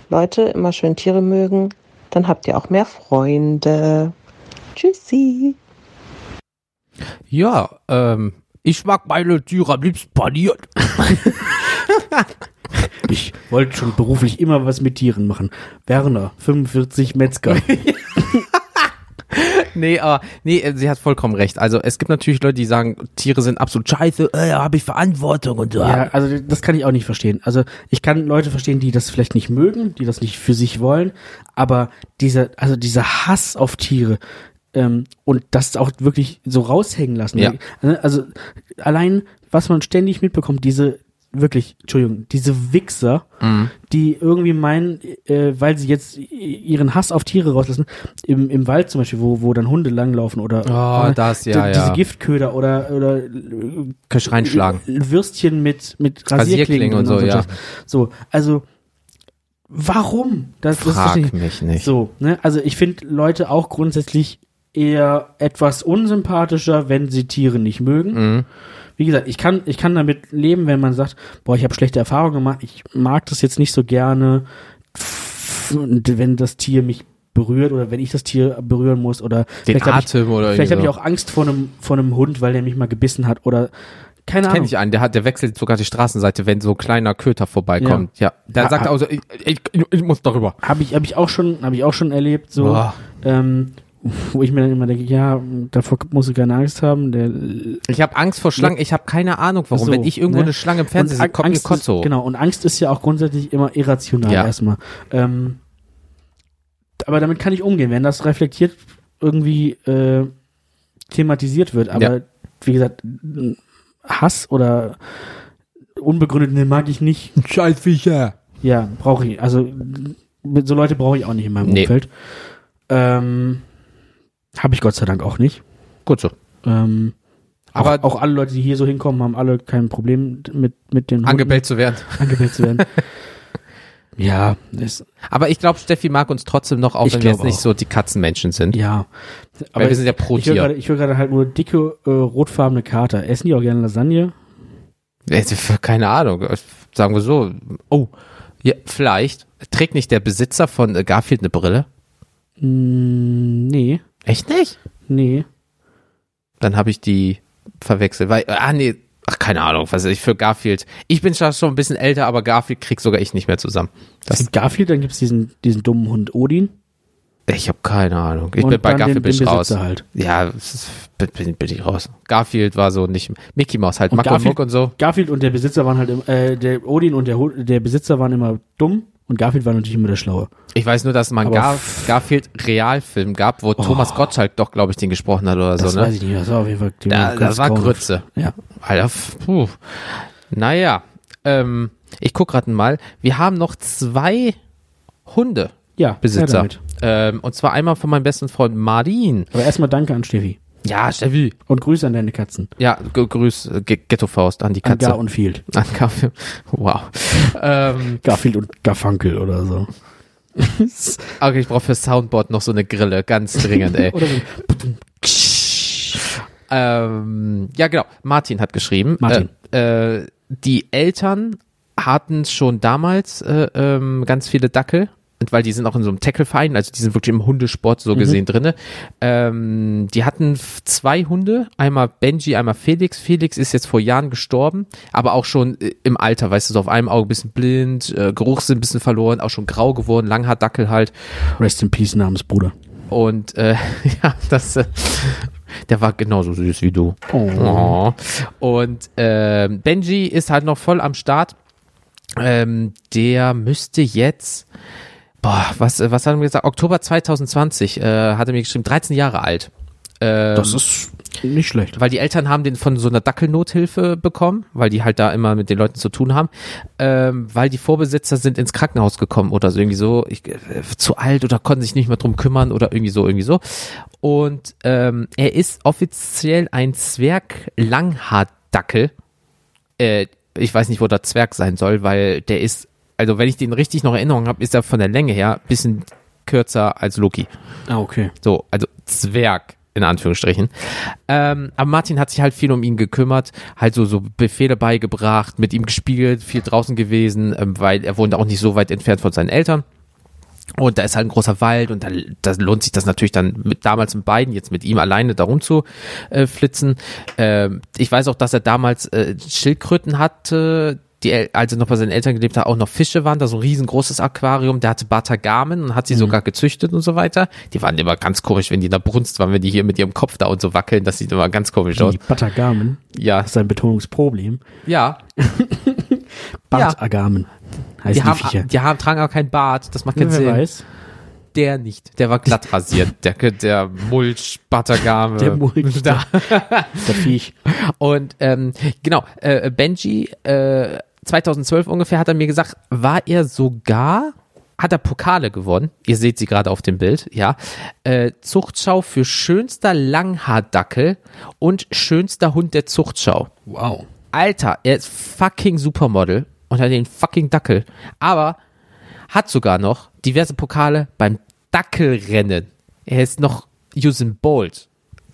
Leute, immer schön Tiere mögen, dann habt ihr auch mehr Freunde. Tschüssi. Ja, ähm, ich mag meine Tiere am liebsten paniert. *laughs* Ich wollte schon beruflich immer was mit Tieren machen. Werner, 45 Metzger. *laughs* *laughs* Nee, aber nee, äh, sie hat vollkommen recht. Also es gibt natürlich Leute, die sagen, Tiere sind absolut scheiße, äh, habe ich Verantwortung und so. Ja, also das kann ich auch nicht verstehen. Also ich kann Leute verstehen, die das vielleicht nicht mögen, die das nicht für sich wollen, aber dieser, also dieser Hass auf Tiere ähm, und das auch wirklich so raushängen lassen. Ja. Also allein, was man ständig mitbekommt, diese wirklich, Entschuldigung, diese Wichser, Mhm. die irgendwie meinen, äh, weil sie jetzt ihren Hass auf Tiere rauslassen, im, im Wald zum Beispiel, wo, wo dann Hunde langlaufen oder Oh, äh, das, ja, die- diese ja. Giftköder oder, oder Kann ich reinschlagen. Würstchen mit, mit Rasierklingen Rasierklingen und so, drin ja. So, also warum? Das, das Frag verstehe ich mich nicht. So, ne? Also ich finde Leute auch grundsätzlich eher etwas unsympathischer, wenn sie Tiere nicht mögen. Mhm. Wie gesagt, ich kann, ich kann damit leben, wenn man sagt, boah, ich habe schlechte Erfahrungen gemacht, ich mag das jetzt nicht so gerne, wenn das Tier mich berührt oder wenn ich das Tier berühren muss oder Den vielleicht habe ich, Atem oder vielleicht hab irgendwie ich auch Angst vor einem, vor einem Hund, weil der mich mal gebissen hat oder keine Kenn Ahnung. ich einen, der hat, der wechselt sogar die Straßenseite, wenn so ein kleiner Köter vorbeikommt. Ja, dann Ha- sagt er ha- also, ich, ich, ich muss darüber. Habe ich, hab ich auch schon, habe ich auch schon erlebt, so, Boah. ähm, wo ich mir dann immer denke, ja, davor musst du keine Angst haben, der Ich habe Angst vor Schlangen, ich habe keine Ahnung warum. So, Wenn ich irgendwo ne? eine Schlange im Fernsehen sehe, kommt mir ist, Genau, und Angst ist ja auch grundsätzlich immer irrational Ja. erstmal. Ähm, aber damit kann ich umgehen, wenn das reflektiert irgendwie äh, thematisiert wird. Aber Ja. wie gesagt, Hass oder unbegründet, ne, mag ich nicht. Scheißviecher. Ja, brauche ich. Also so Leute brauche ich auch nicht in meinem Nee. Umfeld. Ähm, Habe ich Gott sei Dank auch nicht. Gut so. Ähm, Aber auch, auch alle Leute, die hier so hinkommen, haben alle kein Problem mit, mit den Hunden angebellt zu werden. *laughs* angebellt zu werden. *laughs* ja, ist, Aber ich glaube, Steffi mag uns trotzdem noch, auch wenn wir jetzt nicht auch. so die Katzenmenschen sind. ja. Weil wir sind ja pro ich höre Tier. gerade, ich höre gerade halt nur dicke äh, rotfarbene Kater. Essen die auch gerne Lasagne? Äh, Keine Ahnung. Sagen wir so. Oh, ja, vielleicht. Trägt nicht der Besitzer von äh, Garfield eine Brille? Mm, nee, Echt nicht? nee. Dann habe ich die verwechselt. Weil, ah nee, ach keine Ahnung, was ich für Garfield. Ich bin schon ein bisschen älter, aber Garfield krieg sogar ich nicht mehr zusammen. Es Das, gibt Garfield, dann gibt's diesen, diesen dummen Hund Odin. ich habe keine Ahnung. Ich und bin bei Garfield den, bin ich raus. Halt. Ja, es bin, bin, ich raus. Garfield war so nicht Mickey Mouse halt, Und und Garfield- Muck und so. Garfield und der Besitzer waren halt, äh, der Odin und der, der Besitzer waren immer dumm und Garfield war natürlich immer der Schlaue. Ich weiß nur, dass Aber Gar, Garfield Realfilm gab, wo Thomas Gottschalk doch, glaube ich, den gesprochen hat oder Das so, weiß ne? ich nicht, das war auf jeden Fall die Da, das war. Grütze. Ja. Alter, puh. Naja, ähm, ich guck gerade mal. Wir haben noch zwei Hundebesitzer. Ja. Ähm, und zwar einmal von meinem besten Freund Martin. Aber erstmal danke an Steffi. Ja, Steffi. Und Grüße an deine Katzen. Ja, grüß äh, Ghetto-Faust an die An Katze. Gar und Field. *laughs* An Garfield. Wow. ähm, Garfield und Garfunkel oder so. *laughs* okay, ich brauche für Soundboard noch so eine Grille, ganz dringend, ey. *laughs* Oder so. Ähm, ja, genau. Martin hat geschrieben. Martin. Äh, äh, die Eltern hatten schon damals äh, ähm, ganz viele Dackel weil die sind auch in so einem Tackle-Verein, also die sind wirklich im Hundesport so gesehen drinne. Ähm, die hatten zwei Hunde, einmal Benji, einmal Felix. Felix ist jetzt vor Jahren gestorben, aber auch schon äh, im Alter, weißt du, so auf einem Auge ein bisschen blind, äh, Geruchssinn ein bisschen verloren, auch schon grau geworden, Langhaardackel halt. Rest in Peace, Namensbruder. Und äh, *laughs* ja, das, äh, der war genauso süß wie du. Oh. Und ähm, Benji ist halt noch voll am Start. Ähm, der müsste jetzt, boah, was, was hat er mir gesagt? Oktober 2020 äh, hat er mir geschrieben, 13 Jahre alt. Ähm, Das ist nicht schlecht. weil die Eltern haben den von so einer Dackelnothilfe bekommen, weil die halt da immer mit den Leuten zu tun haben, ähm, weil die Vorbesitzer sind ins Krankenhaus gekommen oder so irgendwie so, ich, äh, zu alt oder konnten sich nicht mehr drum kümmern oder irgendwie so, irgendwie so. Und ähm, er ist offiziell ein Zwerg-Langhaardackel. Äh, ich weiß nicht, wo der Zwerg sein soll, weil der ist, also wenn ich den richtig noch in Erinnerung habe, ist er von der Länge her ein bisschen kürzer als Loki. Ah, okay. So, also Zwerg in Anführungsstrichen. Ähm, aber Martin hat sich halt viel um ihn gekümmert, halt so, so Befehle beigebracht, mit ihm gespielt, viel draußen gewesen, ähm, weil er wohnt auch nicht so weit entfernt von seinen Eltern. Und da ist halt ein großer Wald und da, da lohnt sich das natürlich dann mit damals mit beiden, jetzt mit ihm alleine da rum zu äh, flitzen. Ähm, ich weiß auch, dass er damals äh, Schildkröten hatte, die, als er noch bei seinen Eltern gelebt hat, auch noch Fische waren, da so ein riesengroßes Aquarium, der hatte Batagamen und hat sie sogar gezüchtet und so weiter. Die waren immer ganz komisch, wenn die in der Brunst waren, wenn die hier mit ihrem Kopf da und so wackeln, das sieht immer ganz komisch aus. Die Batagamen. Ja, Das ist ein Betonungsproblem. ja. *laughs* Batagamen. Heißt Die die, haben, Viecher. die haben, tragen auch kein Bart, das macht keinen Wer Sinn. weiß. Der nicht, der war glatt rasiert, der, der Mulch, Batagame. Der Mulch, *laughs* Da. Der Viech. Und ähm, genau, äh, Benji, äh, 2012 ungefähr hat er mir gesagt, war er sogar, hat er Pokale gewonnen. Ihr seht sie gerade auf dem Bild, ja. Äh, Zuchtschau für schönster Langhaardackel und schönster Hund der Zuchtschau. Wow. Alter, er ist fucking Supermodel und hat den fucking Dackel. Aber hat sogar noch diverse Pokale beim Dackelrennen. Er ist noch Usain Bolt,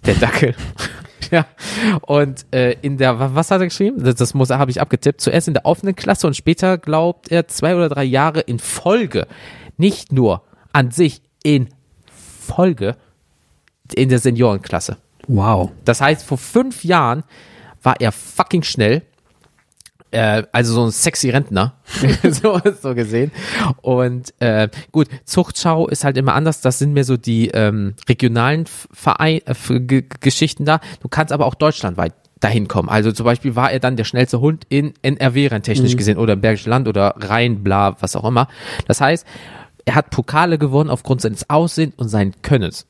der Dackel. *laughs* *laughs* ja. Und äh, in der, wa- was hat er geschrieben? Das, das muss, habe ich abgetippt. Zuerst in der offenen Klasse und später glaubt er zwei oder drei Jahre in Folge. Nicht nur an sich, in Folge in der Seniorenklasse. Wow. Das heißt, vor fünf Jahren war er fucking schnell. Äh, also so ein sexy Rentner, *laughs* so, so gesehen. Und äh, gut, Zuchtschau ist halt immer anders. Das sind mehr so die ähm, regionalen Verein, äh, Geschichten da. Du kannst aber auch deutschlandweit dahin kommen. Also zum Beispiel war er dann der schnellste Hund in NRW rein technisch gesehen oder im Bergischen Land oder Rhein, bla, was auch immer. Das heißt, er hat Pokale gewonnen aufgrund seines Aussehens und seinen Könnens.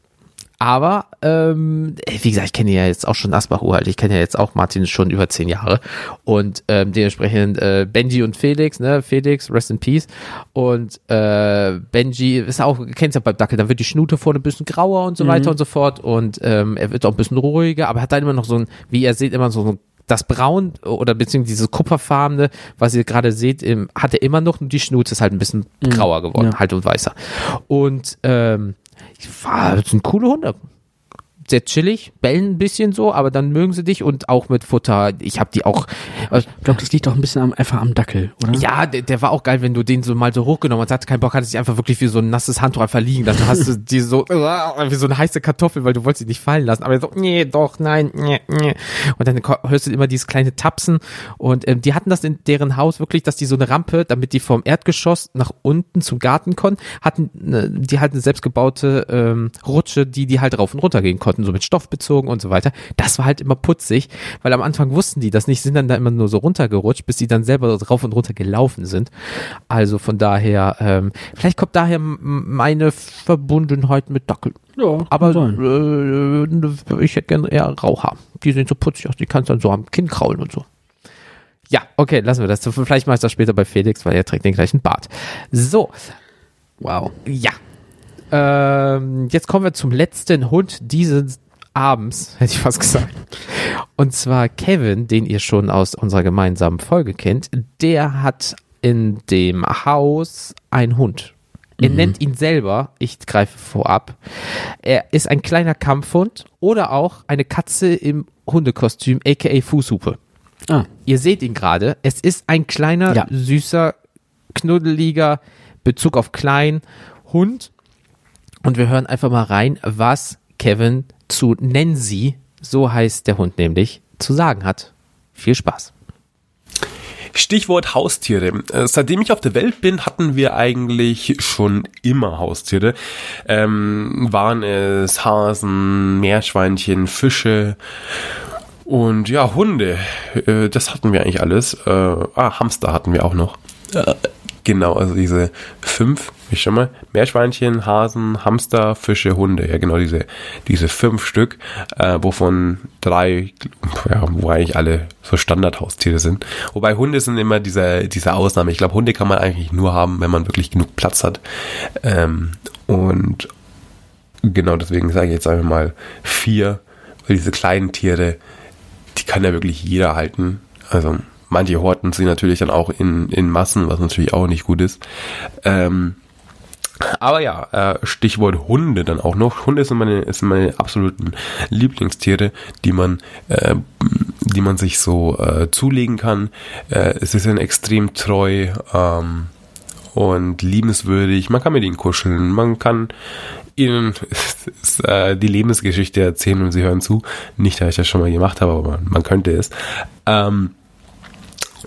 Aber, ähm, wie gesagt, ich kenne ja jetzt auch schon Asbach uralt. Ich kenne ja jetzt auch Martin schon über zehn Jahre. Und ähm, dementsprechend äh, Benji und Felix, ne? Felix, rest in peace. Und äh, Benji ist auch, kennst ja beim Dackel, dann wird die Schnute vorne ein bisschen grauer und so weiter und so fort. Und ähm, er wird auch ein bisschen ruhiger, aber hat dann immer noch so ein, wie ihr seht, immer so ein das Braun oder beziehungsweise dieses Kupferfarbene, was ihr gerade seht, im, hat er immer noch, nur die Schnute ist halt ein bisschen grauer geworden, Ja. halt und weißer. Und ähm, war, das sind coole Hunde. Sehr chillig, bellen ein bisschen so, aber dann mögen sie dich und auch mit Futter. Ich habe die auch. äh, Ich glaube, das liegt auch ein bisschen am, einfach am Dackel, oder? Ja, der, der war auch geil, wenn du den so mal so hochgenommen hast, hatte keinen Bock, hatte sich einfach wirklich wie so ein nasses Handtuch einfach liegen. Dann hast du *laughs* die so wie so eine heiße Kartoffel, weil du wolltest sie nicht fallen lassen. Aber er so, nee, doch, nein, nee, nee. Und dann hörst du immer dieses kleine Tapsen. Und ähm, die hatten das in deren Haus wirklich, dass die so eine Rampe, damit die vom Erdgeschoss nach unten zum Garten konnten, hatten ne, die halt eine selbstgebaute ähm, Rutsche, die die halt rauf und runter gehen konnten, so mit Stoff bezogen und so weiter. Das war halt immer putzig, weil am Anfang wussten die das nicht, sind dann da immer nur so runtergerutscht, bis sie dann selber so rauf und runter gelaufen sind. Also von daher, ähm, vielleicht kommt daher meine Verbundenheit mit Dackel. Ja, Aber sein. äh, ich hätte gerne eher Rauhaar. Die sehen so putzig aus, die kannst dann so am Kinn kraulen und so. Ja, okay, lassen wir das. Vielleicht mache ich das später bei Felix, weil er trägt den gleichen Bart. So, Wow. ja. Ähm, jetzt kommen wir zum letzten Hund dieses Abends, *laughs* hätte ich fast gesagt. Und zwar Kevin, den ihr schon aus unserer gemeinsamen Folge kennt, der hat in dem Haus einen Hund. Er nennt ihn selber, ich greife vorab, er ist ein kleiner Kampfhund oder auch eine Katze im Hundekostüm, aka Fußhupe. Ah, Ihr seht ihn gerade. Es ist ein kleiner, Ja. süßer, knuddeliger Bezug auf klein, Hund. Und wir hören einfach mal rein, was Kevin zu Nancy, so heißt der Hund nämlich, zu sagen hat. Viel Spaß. Stichwort Haustiere. Äh, seitdem ich auf der Welt bin, hatten wir eigentlich schon immer Haustiere. Ähm, waren es Hasen, Meerschweinchen, Fische und ja, Hunde. Äh, das hatten wir eigentlich alles. Äh, ah, Hamster hatten wir auch noch. Genau, also diese fünf, ich schon mal, Meerschweinchen, Hasen, Hamster, Fische, Hunde, ja genau diese, diese fünf Stück, äh, wovon drei, ja, wo eigentlich alle so Standardhaustiere sind. Wobei Hunde sind immer diese, diese Ausnahme. Ich glaube, Hunde kann man eigentlich nur haben, wenn man wirklich genug Platz hat. Ähm, und genau deswegen sage ich jetzt einfach mal vier, weil diese kleinen Tiere, die kann ja wirklich jeder halten. Also Manche horten sie natürlich dann auch in, in Massen, was natürlich auch nicht gut ist. Ähm, aber ja, äh, Stichwort Hunde dann auch noch. Hunde sind meine, sind meine absoluten Lieblingstiere, die man, äh, die man sich so äh, zulegen kann. Äh, sie sind extrem treu ähm, und liebenswürdig. Man kann mit ihnen kuscheln, man kann ihnen *laughs* äh, die Lebensgeschichte erzählen und sie hören zu. Nicht, dass ich das schon mal gemacht habe, aber man, man könnte es. Ähm,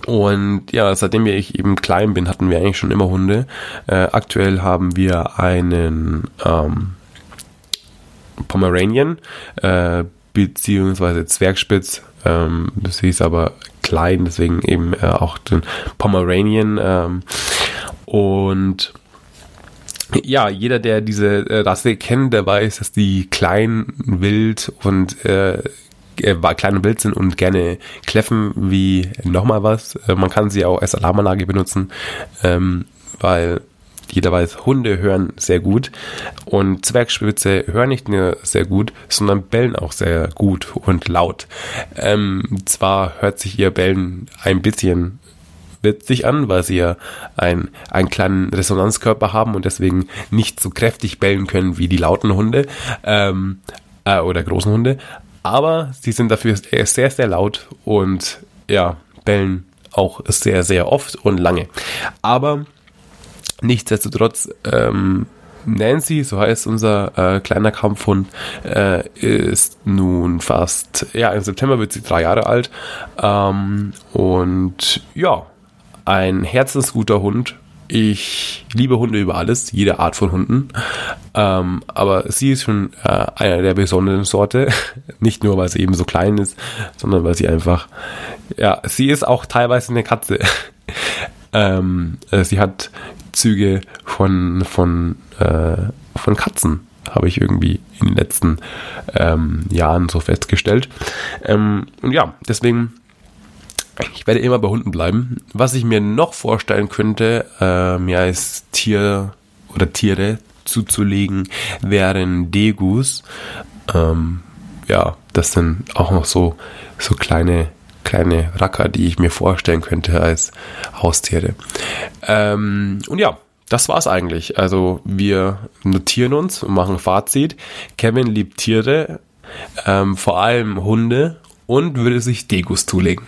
und ja, seitdem ich eben klein bin, hatten wir eigentlich schon immer Hunde. Äh, aktuell haben wir einen ähm, Pomeranian, äh, beziehungsweise Zwergspitz. Ähm, das hieß aber klein, deswegen eben äh, auch den Pomeranian. Ähm, und ja, jeder, der diese äh, Rasse kennt, der weiß, dass die klein, wild und äh, äh, klein und wild sind und gerne kläffen wie nochmal was. Äh, man kann sie auch als Alarmanlage benutzen, ähm, weil jeder weiß, Hunde hören sehr gut und Zwergspitze hören nicht nur sehr gut, sondern bellen auch sehr gut und laut. Ähm, zwar hört sich ihr Bellen ein bisschen witzig an, weil sie ja ein, einen kleinen Resonanzkörper haben und deswegen nicht so kräftig bellen können wie die lauten Hunde ähm, äh, oder großen Hunde aber sie sind dafür sehr, sehr laut und ja, bellen auch sehr, sehr oft und lange. Aber nichtsdestotrotz, ähm, Nancy, so heißt unser äh, kleiner Kampfhund, äh, ist nun fast, ja, im September wird sie drei Jahre alt. Ähm, und ja, ein herzensguter Hund, ich liebe Hunde über alles, jede Art von Hunden. Ähm, aber sie ist schon äh, einer der besonderen Sorte. *laughs* Nicht nur, weil sie eben so klein ist, sondern weil sie einfach, ja, sie ist auch teilweise eine Katze. *laughs* ähm, äh, sie hat Züge von, von, äh, von Katzen, habe ich irgendwie in den letzten ähm, Jahren so festgestellt. Ähm, und ja, deswegen ich werde immer bei Hunden bleiben. Was ich mir noch vorstellen könnte, äh, mir als Tier oder Tiere zuzulegen, wären Degus. Ähm, ja, das sind auch noch so, so kleine, kleine Racker, die ich mir vorstellen könnte als Haustiere. Ähm, und ja, das war's eigentlich. Also wir notieren uns und machen Fazit. Kevin liebt Tiere, ähm, vor allem Hunde und würde sich Degus zulegen.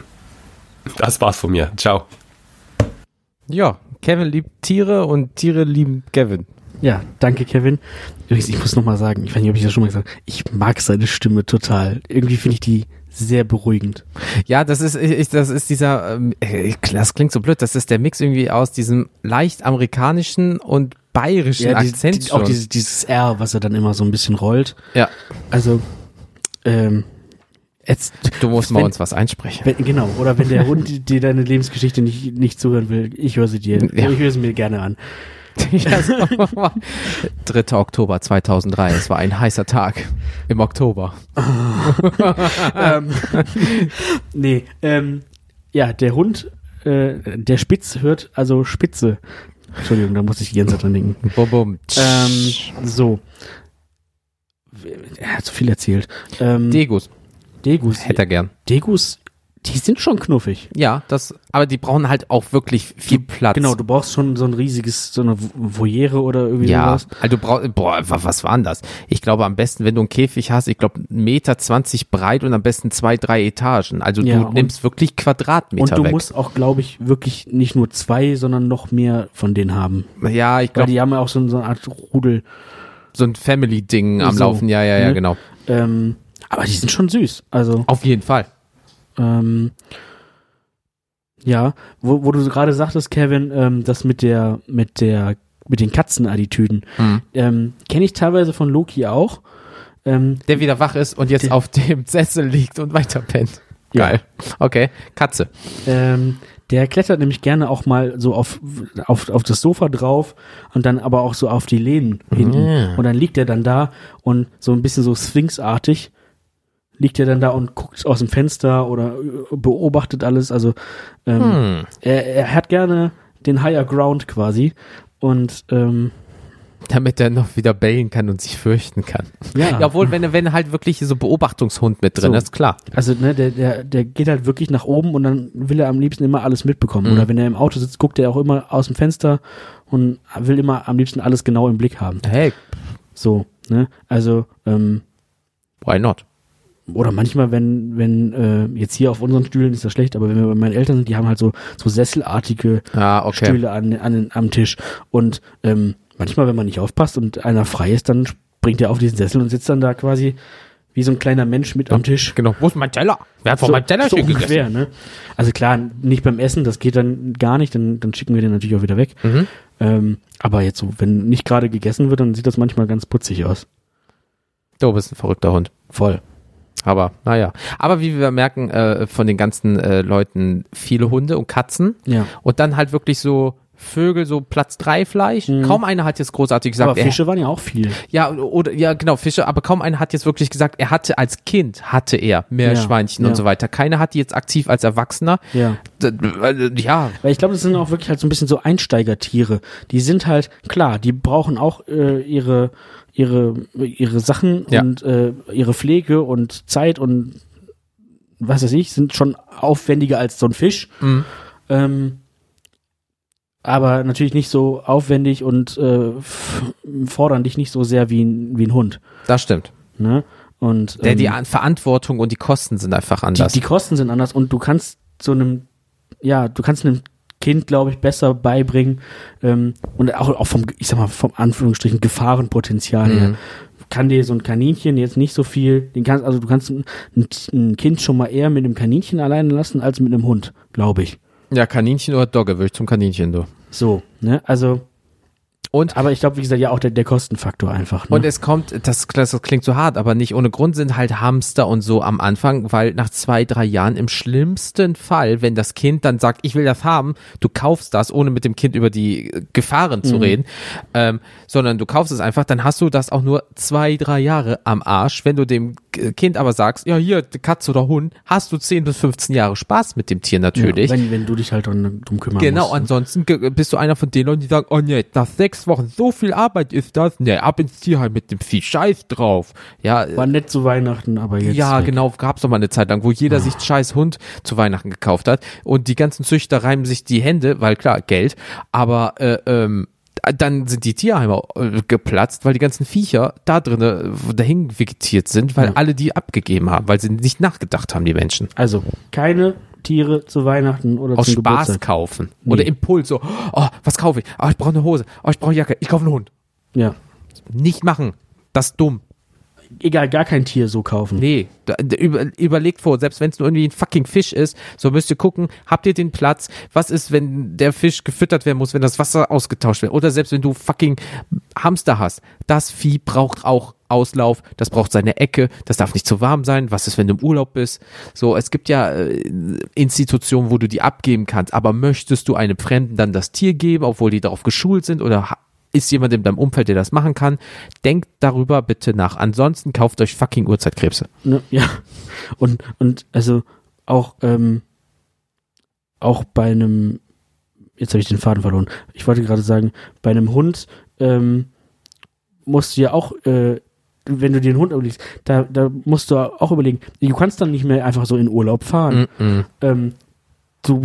Das war's von mir. Ciao. Ja, Kevin liebt Tiere und Tiere lieben Kevin. Ja, danke Kevin. Übrigens, ich muss nochmal sagen, ich weiß nicht, ob ich das schon mal gesagt habe, ich mag seine Stimme total. Irgendwie finde ich die sehr beruhigend. Ja, das ist, ich, das ist dieser, ähm, äh, das klingt so blöd, das ist der Mix irgendwie aus diesem leicht amerikanischen und bayerischen Ja, die, Akzent die, auch schon. dieses, dieses R, was er dann immer so ein bisschen rollt. ja, Also, ähm, jetzt, du musst mal wenn- uns was einsprechen. wenn, genau, oder wenn der Hund dir deine Lebensgeschichte nicht, nicht zuhören will, ich höre sie dir, Ja. ich höre sie mir gerne an. *laughs* Ja, so. 3. Oktober 2003, es war ein heißer Tag im Oktober. *laughs* ähm, nee, ähm, ja, der Hund, äh, der Spitz hört, also Spitze. Entschuldigung, da muss ich die ganze Zeit dran denken. Bum, bum. Ähm, so. Er hat so viel erzählt. Ähm, Degus Degus. hätte er gern. Degus, Die sind schon knuffig. Ja, das, aber die brauchen halt auch wirklich viel Platz. Genau, du brauchst schon so ein riesiges, so eine Voyere oder irgendwie Ja, sowas. also du brauchst, boah, wa- was war denn das? Ich glaube am besten, wenn du einen Käfig hast, ich glaube Meter 20 breit und am besten zwei, drei Etagen. Also Ja, du nimmst wirklich Quadratmeter Und du weg. musst auch, glaube ich, wirklich nicht nur zwei, sondern noch mehr von denen haben. ja, ich Weil glaube, die haben ja auch so, so eine Art Rudel. so ein Family-Ding am So, Laufen. Ja, ja, ja, ne? genau. Ähm, aber die sind schon süß. Also, Auf jeden Fall. ähm, ja, wo, wo du gerade sagtest, Kevin, ähm, das mit der, mit der, mit den Katzenattitüden, Mhm. ähm, kenne ich teilweise von Loki auch. Ähm, Der wieder wach ist und jetzt Der- auf dem Sessel liegt und weiter pennt. Ja. Geil. Okay, Katze. Ähm, der klettert nämlich gerne auch mal so auf, auf, auf das Sofa drauf und dann aber auch so auf die Lehnen hinten. Ja. Und dann liegt er dann da und so ein bisschen so Sphinxartig liegt er dann da und guckt aus dem Fenster oder äh, beobachtet alles. Also ähm, Hm. er, er hat gerne den Higher Ground quasi. Und ähm, Damit er noch wieder bellen kann und sich fürchten kann. ja, Ja, obwohl, wenn, wenn halt wirklich so Beobachtungshund mit drin So. ist, klar. also ne, der, der, der geht halt wirklich nach oben und dann will er am liebsten immer alles mitbekommen. Mhm. Oder wenn er im Auto sitzt, guckt er auch immer aus dem Fenster und will immer am liebsten alles genau im Blick haben. Hey, So, ne? Also, ähm, why not? Oder manchmal, wenn, wenn, äh, jetzt hier auf unseren Stühlen ist das schlecht, aber wenn wir bei meinen Eltern sind, die haben halt so, so sesselartige Ah, okay. Stühle an, an, am Tisch. Und ähm, manchmal, wenn man nicht aufpasst und einer frei ist, dann springt er auf diesen Sessel und sitzt dann da quasi wie so ein kleiner Mensch mit am Tisch. Genau. Wo ist mein Teller? Wer hat von so, meinem Teller so gegessen? ungefähr, ne? Also klar, nicht beim Essen, das geht dann gar nicht, dann, dann schicken wir den natürlich auch wieder weg. Mhm. Ähm, aber jetzt so, wenn nicht gerade gegessen wird, dann sieht das manchmal ganz putzig aus. Du bist ein verrückter Hund. Voll. Aber, naja. Aber wie wir merken, äh, von den ganzen äh, Leuten viele Hunde und Katzen. Ja. Und dann halt wirklich so Vögel, so Platz drei Fleisch. Mhm. Kaum einer hat jetzt großartig gesagt, aber er- Fische waren ja auch viel. Ja, oder ja, genau, Fische, aber kaum einer hat jetzt wirklich gesagt, er hatte als Kind hatte er Meerschweinchen Ja, und ja. so weiter. Keiner hat die jetzt aktiv als Erwachsener. Ja. Äh, Ja, Weil ich glaube, das sind auch wirklich halt so ein bisschen so Einsteigertiere. Die sind halt, klar, die brauchen auch äh, ihre, ihre, ihre Sachen Ja. und äh, ihre Pflege und Zeit und was weiß ich, sind schon aufwendiger als so ein Fisch. Mhm. Ähm, aber natürlich nicht so aufwendig und äh, fordern dich nicht so sehr wie ein, wie ein Hund. das stimmt. Ne? Und Der, ähm, die An- Verantwortung und die Kosten sind einfach die, anders. die Kosten sind anders und du kannst so einem, ja, du kannst einem Kind, glaube ich, besser beibringen ähm, und auch, auch vom, ich sag mal, vom Anführungsstrichen Gefahrenpotenzial her. Mhm. Kann dir so ein Kaninchen jetzt nicht so viel, den kannst, also du kannst ein, ein Kind schon mal eher mit einem Kaninchen alleine lassen als mit einem Hund, glaube ich. Ja, Kaninchen oder Dogge, würde ich zum Kaninchen, du. So, ne, also, Und aber ich glaube, wie gesagt, ja auch der, der Kostenfaktor einfach. Ne? Und es kommt, das, das klingt so hart, aber nicht ohne Grund sind halt Hamster und so am Anfang, weil nach zwei, drei Jahren im schlimmsten Fall, wenn das Kind dann sagt, ich will das haben, du kaufst das, ohne mit dem Kind über die äh, Gefahren zu reden, ähm, sondern du kaufst es einfach, dann hast du das auch nur zwei, drei Jahre am Arsch. Wenn du dem Kind aber sagst, ja hier, Katze oder Hund, hast du 10 bis 15 Jahre Spaß mit dem Tier natürlich. Ja, wenn, wenn du dich halt drum drum kümmern Genau, musst. ne? ansonsten bist du einer von den Leuten, die sagen, oh nee, nach sechs Wochen so viel Arbeit ist das, nee, ab ins Tierheim mit dem Vieh, scheiß drauf. Ja, War nett zu Weihnachten, aber jetzt. ja, weg. genau, gab's doch mal eine Zeit lang, wo jeder sich einen scheiß Hund zu Weihnachten gekauft hat und die ganzen Züchter reiben sich die Hände, weil klar, Geld, aber äh, ähm, dann sind die Tierheime äh, geplatzt, weil die ganzen Viecher da drinnen dahin vegetiert sind, weil Ja. alle die abgegeben haben, weil sie nicht nachgedacht haben, die Menschen. Also, keine Tiere zu Weihnachten oder Aus zum Spaß Geburtstag. kaufen. Nee. Oder Impuls, so, oh, was kaufe ich? Oh, ich brauche eine Hose. Oh, ich brauche eine Jacke. Ich kaufe einen Hund. Ja. Nicht machen. Das ist dumm. Egal, gar kein Tier so kaufen. Nee, über, überlegt vor, selbst wenn es nur irgendwie ein fucking Fisch ist, so müsst ihr gucken, habt ihr den Platz? Was ist, wenn der Fisch gefüttert werden muss, wenn das Wasser ausgetauscht wird? Oder selbst wenn du fucking Hamster hast, das Vieh braucht auch Auslauf, das braucht seine Ecke, das darf nicht zu warm sein. Was ist, wenn du im Urlaub bist? So, es gibt ja äh, Institutionen, wo du die abgeben kannst, aber möchtest du einem Fremden dann das Tier geben, obwohl die darauf geschult sind oder ist jemand in deinem Umfeld, der das machen kann? Denkt darüber bitte nach. Ansonsten kauft euch fucking Urzeitkrebse. Ne? Ja. Und, und also auch, ähm, auch bei einem, jetzt habe ich den Faden verloren. Ich wollte gerade sagen, bei einem Hund ähm, musst du ja auch äh, wenn du den Hund überlegst, da, da musst du auch überlegen, du kannst dann nicht mehr einfach so in Urlaub fahren. Mm-mm. Ähm, du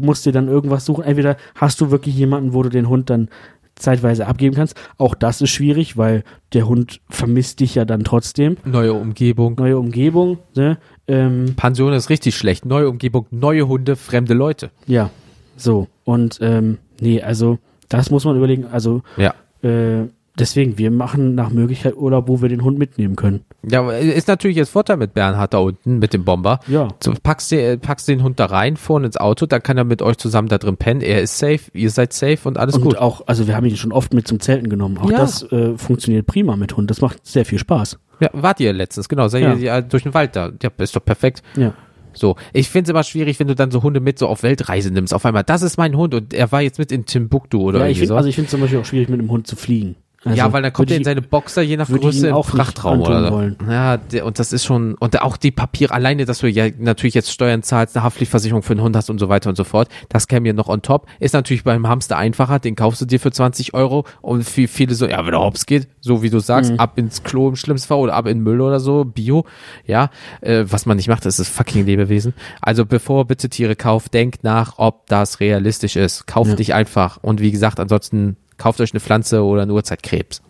musst dir dann irgendwas suchen. Entweder hast du wirklich jemanden, wo du den Hund dann zeitweise abgeben kannst. Auch das ist schwierig, weil der Hund vermisst dich ja dann trotzdem. Neue Umgebung. Neue Umgebung, ne? Ähm, Pension ist richtig schlecht. Neue Umgebung, neue Hunde, fremde Leute. ja, so. Und ähm, nee, also das muss man überlegen. Also Ja. äh, deswegen, wir machen nach Möglichkeit Urlaub, wo wir den Hund mitnehmen können. Ja, ist natürlich jetzt Vorteil mit Bernhard da unten, mit dem Bomber. Ja. So, packst, den, packst den Hund da rein, vorne ins Auto, dann kann er mit euch zusammen da drin pennen. Er ist safe, ihr seid safe und alles Und gut. auch, also wir haben ihn schon oft mit zum Zelten genommen. Auch Ja. das äh, funktioniert prima mit Hund. Das macht sehr viel Spaß. Ja, wart ihr letztens, genau. Seid Ja. ihr durch den Wald da. Ja, ist doch perfekt. Ja. So, ich finde es immer schwierig, wenn du dann so Hunde mit so auf Weltreise nimmst. Auf einmal, das ist mein Hund und er war jetzt mit in Timbuktu oder ja, ich irgendwie find, so. also ich finde zum Beispiel auch schwierig, mit dem Hund zu fliegen. Also ja, weil dann kommt er in seine Boxer, je nach Größe, auch Frachtraum oder so. wollen. Ja, der, und das ist schon, und auch die Papiere, alleine, dass du ja natürlich jetzt Steuern zahlst, eine Haftpflichtversicherung für einen Hund hast und so weiter und so fort, das käme mir noch on top. Ist natürlich beim Hamster einfacher, den kaufst du dir für 20 Euro und für viele so, ja, wenn der Hops geht, so wie du sagst, Mhm. ab ins Klo im schlimmsten Fall oder ab in den Müll oder so, Bio, ja, äh, was man nicht macht, das ist fucking Lebewesen. Also bevor bitte Tiere kauft, denkt nach, ob das realistisch ist. Kauft Ja. nicht einfach und wie gesagt, ansonsten kauft euch eine Pflanze oder eine Urzeitkrebs.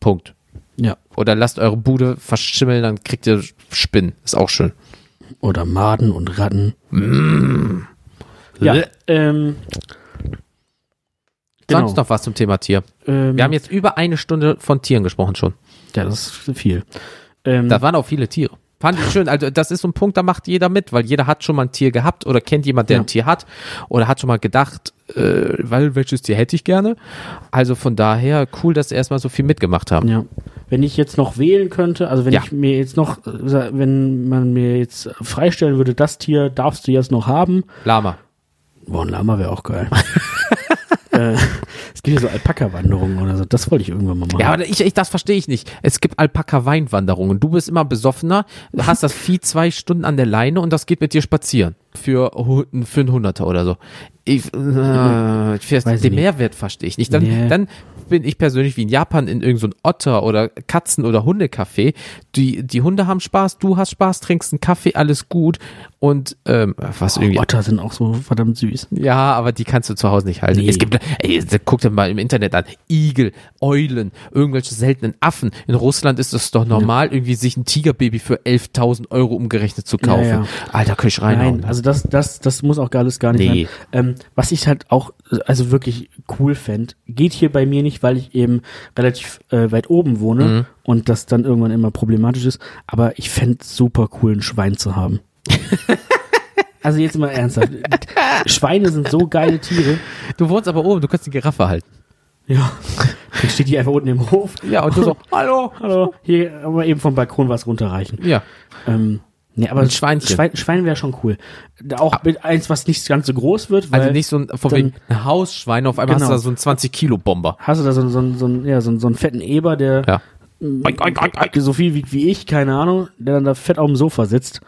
Punkt. Ja. Oder lasst eure Bude verschimmeln, dann kriegt ihr Spinnen. Ist auch schön. Oder Maden und Ratten. Mm. Ja. Ähm, genau. Sonst noch was zum Thema Tier. Ähm, Wir haben jetzt über eine Stunde von Tieren gesprochen schon. ja, das ist viel. Ähm, Da waren auch viele Tiere. Fand ich schön. Also das ist so ein Punkt, da macht jeder mit, weil jeder hat schon mal ein Tier gehabt oder kennt jemand, der Ja. ein Tier hat oder hat schon mal gedacht, äh, weil welches Tier hätte ich gerne. Also von daher cool, dass sie erstmal so viel mitgemacht haben. ja. Wenn ich jetzt noch wählen könnte, also wenn Ja. ich mir jetzt noch, wenn man mir jetzt freistellen würde, das Tier darfst du jetzt noch haben. Lama. Boah, ein Lama wäre auch geil. *laughs* äh, es gibt ja so Alpaka-Wanderungen oder so. Das wollte ich irgendwann mal machen. Ja, aber ich, ich, das verstehe ich nicht. Es gibt Alpaka-Weinwanderungen. Du bist immer besoffener, hast das Vieh zwei Stunden an der Leine und das geht mit dir spazieren. Für, für einen Hunderter oder so. Ich, äh, ich den nicht. Mehrwert verstehe ich nicht. Dann, Nee. dann bin ich persönlich wie in Japan in irgendein so Otter- oder Katzen- oder Hundecafé. Die, die Hunde haben Spaß, du hast Spaß, trinkst einen Kaffee, alles gut. Und ähm, was oh, irgendwie. Otter sind auch so verdammt süß. Ja, aber die kannst du zu Hause nicht halten. Nee. Es gibt, ey, guck dir mal im Internet an, Igel, Eulen, irgendwelche seltenen Affen. In Russland ist es doch normal, irgendwie sich ein Tigerbaby für 11.000 Euro umgerechnet zu kaufen. Ja, ja. Alter, kann ich reinhauen. Nein, also das, das, das muss auch alles gar nicht Nee. sein. Ähm, was ich halt auch, also wirklich cool fänd, geht hier bei mir nicht, weil ich eben relativ äh, weit oben wohne Mhm. und das dann irgendwann immer problematisch ist, aber ich fänd super cool, ein Schwein zu haben. *laughs* also jetzt mal ernsthaft. Schweine sind so geile Tiere. du wohnst aber oben, du kannst die Giraffe halten. Ja. Dann steht die einfach unten im Hof. Ja, und du so, *laughs* hallo. Hallo, hier aber eben vom Balkon was runterreichen. Ja, Ähm, nee, aber Ein Schweinchen. Schwein, Schwein wäre schon cool. Auch mit eins, was nicht ganz so groß wird, weil also nicht so ein, von dann- wegen ein Hausschwein, auf einmal Genau. hast du da so einen 20-Kilo-Bomber. hast du da so, so, so, ja, so, so einen fetten Eber, der Ja. mm, so viel wiegt wie ich, keine Ahnung, der dann da fett auf dem Sofa sitzt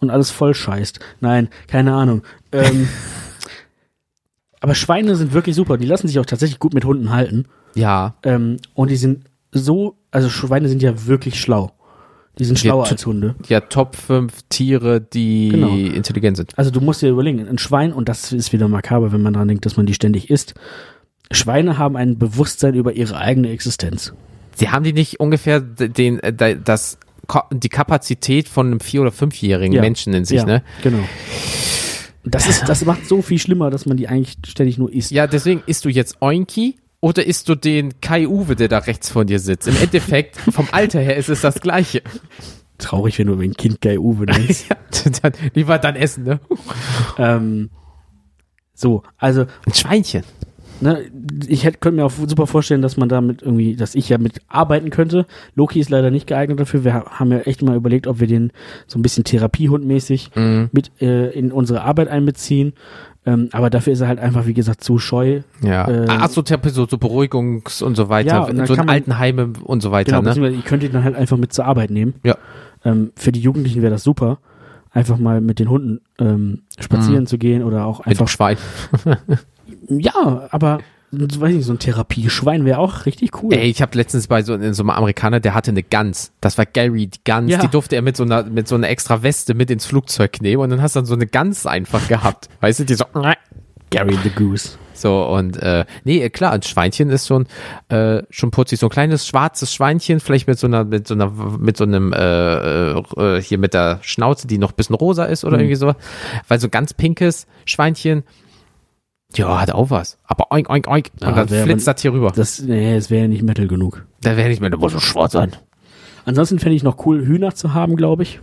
und alles voll scheißt. Nein, keine Ahnung. Ähm, *laughs* aber Schweine sind wirklich super. Die lassen sich auch tatsächlich gut mit Hunden halten. Ja, Ähm, und die sind so, also Schweine sind ja wirklich schlau. Die sind Ja, schlauer tu- als Hunde. ja, Top 5 Tiere, die Genau. intelligent sind. Also du musst dir überlegen, ein Schwein, und das ist wieder makaber, wenn man dran denkt, dass man die ständig isst. Schweine haben ein Bewusstsein über ihre eigene Existenz. Sie haben die nicht ungefähr den, äh, da- das, die Kapazität von einem vier- oder fünfjährigen Ja. Menschen in sich, ja, ne? Genau. Das ist, das macht so viel schlimmer, dass man die eigentlich ständig nur isst. Ja, deswegen isst du jetzt Oinki oder isst du den Kai Uwe, der da rechts von dir sitzt? Im Endeffekt, vom Alter her ist es das Gleiche. Traurig, wenn du ein Kind Guy Uwe nennst. *laughs* Ja, dann, lieber dann essen, ne? ähm, so, also Ein Schweinchen. ne, ich hätte, könnte mir auch super vorstellen, dass man damit irgendwie, dass ich ja mit arbeiten könnte. Loki ist leider nicht geeignet dafür. Wir ha- haben ja echt mal überlegt, ob wir den so ein bisschen Therapiehundmäßig mit äh, in unsere Arbeit einbeziehen. Ähm, aber dafür ist er halt einfach, wie gesagt, zu scheu. Ja. Äh, Ach so, Therapie, so, so Beruhigungs- und so weiter. Ja, und so in man- Altenheime und so weiter, Genau, ne? beziehungsweise ihr könnt ihn dann halt einfach mit zur Arbeit nehmen. Ja. Ähm, für die Jugendlichen wäre das super, einfach mal mit den Hunden ähm, spazieren zu gehen oder auch Mit einfach. Schwein. Ja, aber weiß nicht, so ein Therapieschwein wäre auch richtig cool. Ey, ich habe letztens bei so, so einem Amerikaner, der hatte eine Gans. Das war Gary, die Gans. Ja. Die durfte er mit so einer, mit so einer extra Weste mit ins Flugzeug nehmen und dann hast du dann so eine Gans einfach gehabt. *laughs* Weißt du, die so, Gary the Goose. so und, äh, nee, klar, ein Schweinchen ist schon, äh, schon putzig. So ein kleines schwarzes Schweinchen, vielleicht mit so einer, mit so einer, mit so einem, äh, äh, hier mit der Schnauze, die noch ein bisschen rosa ist oder irgendwie so. Weil so ganz pinkes Schweinchen, ja, hat auch was. Aber oink, oink, oink. Und Ja, dann flitzt man- das hier rüber. Das, nee, es wäre ja nicht Metal genug. Da wäre nicht mehr, da muss so schwarz sein. Ansonsten fände ich noch cool, Hühner zu haben, glaube ich.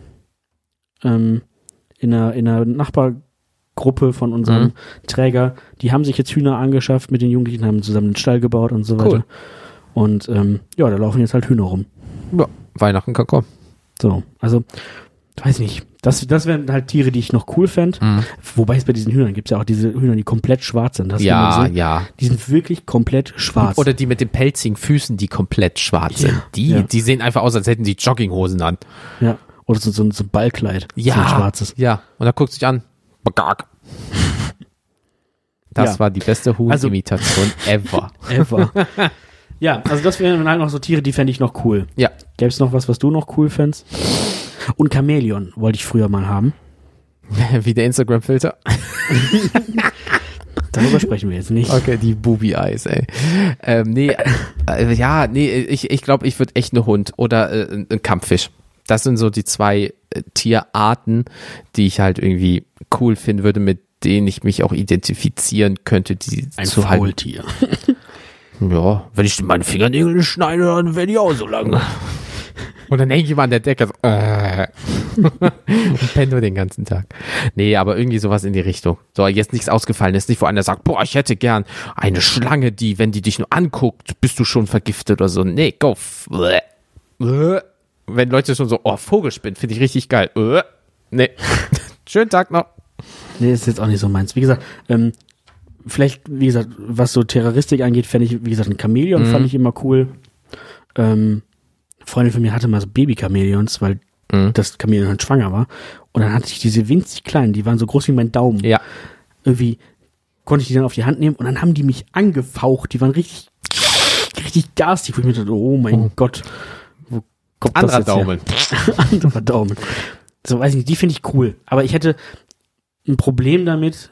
Ähm, in einer, in einer Nachbargruppe von unserem Mhm. Träger, die haben sich jetzt Hühner angeschafft mit den Jugendlichen, haben zusammen einen Stall gebaut und so weiter. Cool. Und ähm, ja, da laufen jetzt halt Hühner rum. Ja, Weihnachten kann kommen. So, also, weiß nicht. Das, das wären halt Tiere, die ich noch cool fände. Mhm. Wobei es bei diesen Hühnern gibt es ja auch diese Hühner, die komplett schwarz sind. Du Ja, gesehen? ja. Die sind wirklich komplett schwarz. Oder die mit den pelzigen Füßen, die komplett schwarz Ja, sind. Die, ja. die sehen einfach aus, als hätten die Jogginghosen an. ja. Oder so, so, so ein Ballkleid. Ja. So ein schwarzes. Ja. Und dann guckt sich an. Bagag. *laughs* Das Ja. war die beste Huhn-Imitation *laughs* ever. Ever. ja, also das wären halt noch so Tiere, die fände ich noch cool. Ja. Gäbe es noch was, was du noch cool fändst? Und Chamäleon wollte ich früher mal haben. *laughs* Wie der Instagram-Filter. *laughs* Darüber sprechen wir jetzt nicht. Okay, die Booby-Eyes, ey. Ähm, nee, äh, ja, nee, ich, ich glaube, ich würde echt einen Hund oder äh, ein Kampffisch. Das sind so die zwei äh, Tierarten, die ich halt irgendwie cool finden würde, mit denen ich mich auch identifizieren könnte, die Ein zu halten. Faultier. *laughs* Ja, wenn ich meine Fingernägel schneide, dann werden die auch so lang. Und dann hängt jemand an der Decke so, äh, *laughs* und pennt nur den ganzen Tag. Nee, aber irgendwie sowas in die Richtung. So, jetzt nichts ausgefallen ist, nicht wo einer sagt, boah, ich hätte gern eine Schlange, die, wenn die dich nur anguckt, bist du schon vergiftet oder so. Nee, go. Wenn Leute schon so, oh, Vogelspinn, finde ich richtig geil. Nee. *laughs* Schönen Tag noch. Nee, ist jetzt auch nicht so meins. Wie gesagt, ähm, vielleicht, wie gesagt, was so Terroristik angeht, fände ich, wie gesagt, ein Chamäleon Mhm. fand ich immer cool. Ähm, Freundin von mir hatte mal so Baby-Chamäleons, weil Mhm. das Chamäleon halt schwanger war. Und dann hatte ich diese winzig kleinen, die waren so groß wie mein Daumen. Ja. Irgendwie konnte ich die dann auf die Hand nehmen und dann haben die mich angefaucht. Die waren richtig, richtig garstig. Wo ich mir dachte, oh mein Gott, wo kommt Anderer das jetzt her? Daumen. *laughs* Anderer Daumen. So, weiß ich nicht, die finde ich cool. Aber ich hätte ein Problem damit,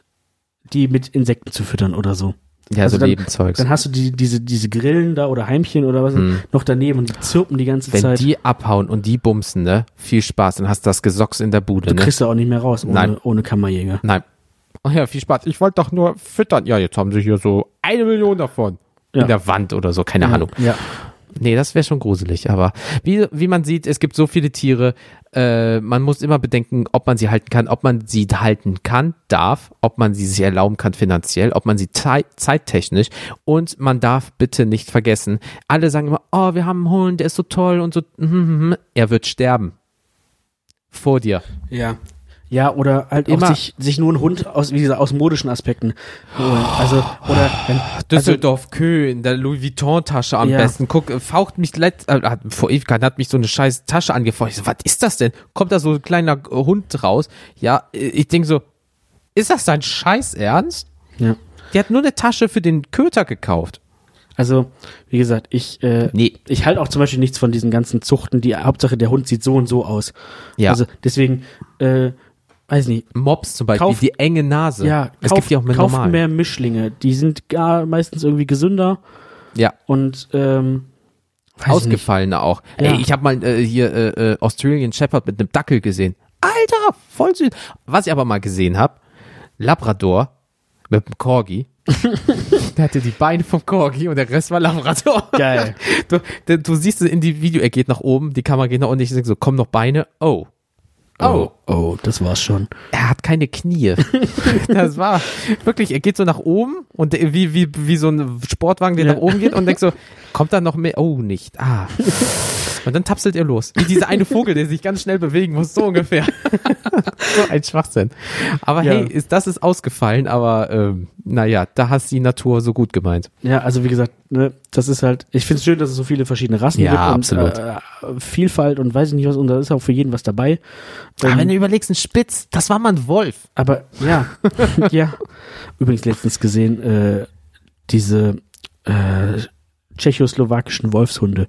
die mit Insekten zu füttern oder so. Ja, Also so dann- Lebenzeugs. Dann hast du die, diese, diese Grillen da oder Heimchen oder was Hm. noch daneben und die zirpen die ganze Wenn Zeit. die abhauen und die bumsen, ne? Viel Spaß, dann hast du das Gesocks in der Bude, du ne? kriegst da auch nicht mehr raus Nein. ohne, ohne Kammerjäger. Nein. Ach ja, viel Spaß. Ich wollte doch nur füttern. Ja, jetzt haben sie hier so eine Million davon. Ja. In der Wand oder so, keine Ahnung. Ja. Nee, das wäre schon gruselig. Aber wie, wie man sieht, es gibt so viele Tiere. Äh, man muss immer bedenken, ob man sie halten kann, ob man sie halten kann, darf, ob man sie sich erlauben kann finanziell, ob man sie zei zeittechnisch. Und man darf bitte nicht vergessen, alle sagen immer, oh, wir haben einen Hund, der ist so toll und so. mhm, Er wird sterben. Vor dir. Ja. Ja, oder halt Immer- sich, sich nur einen Hund aus wie diese ausmodischen Aspekten holen. Also, oder wenn, also, Düsseldorf Kö in der Louis Vuitton Tasche am Ja. besten. Guck, äh, faucht mich letzt, äh, vor Ewigkeiten hat mich so eine scheiß Tasche angefaucht. Ich so, was ist das denn? Kommt da so ein kleiner äh, Hund raus? Ja, äh, ich denke so, ist das dein Scheiß Ernst? ja. Die hat nur eine Tasche für den Köter gekauft. Also, wie gesagt, ich, äh, Nee. ich halte auch zum Beispiel nichts von diesen ganzen Zuchten, die Hauptsache der Hund sieht so und so aus. Ja. Also deswegen, äh, weiß nicht, Mops zum Beispiel, Kauf- die enge Nase. ja, es kauft, gibt die auch mit kauft normal. mehr Mischlinge. Die sind gar meistens irgendwie gesünder Ja, und ähm, weiß ich nicht. ausgefallene auch. Ja. Ey, ich habe mal äh, hier äh, äh, Australian Shepherd mit einem Dackel gesehen. Alter, voll süß. Was ich aber mal gesehen habe, Labrador mit dem Corgi. *laughs* der hatte die Beine vom Corgi und der Rest war Labrador. Geil. *laughs* Du, du, siehst es in die Video, er geht nach oben, die Kamera geht nach unten, ich denke so, komm noch Beine, oh. Oh, oh, das war's schon. Er hat keine Knie. *laughs* Das war wirklich, er geht so nach oben und wie, wie, wie so ein Sportwagen, der Ja. nach oben geht und denkt so, kommt da noch mehr? Oh, nicht. Ah. *laughs* Und dann tapselt er los. Wie dieser eine *laughs* Vogel, der sich ganz schnell bewegen muss, so ungefähr. *laughs* so ein Schwachsinn. Aber Ja. hey, ist, das ist ausgefallen, aber ähm, naja, da hast die Natur so gut gemeint. Ja, also wie gesagt, ne, das ist halt, ich finde es schön, dass es so viele verschiedene Rassen Ja, gibt absolut. und äh, Vielfalt und weiß ich nicht was, und da ist auch für jeden was dabei. Aber Ähm, wenn du überlegst, ein Spitz, das war mal ein Wolf. Aber ja, *laughs* ja. Übrigens letztens gesehen, äh, diese äh, tschechoslowakischen Wolfshunde.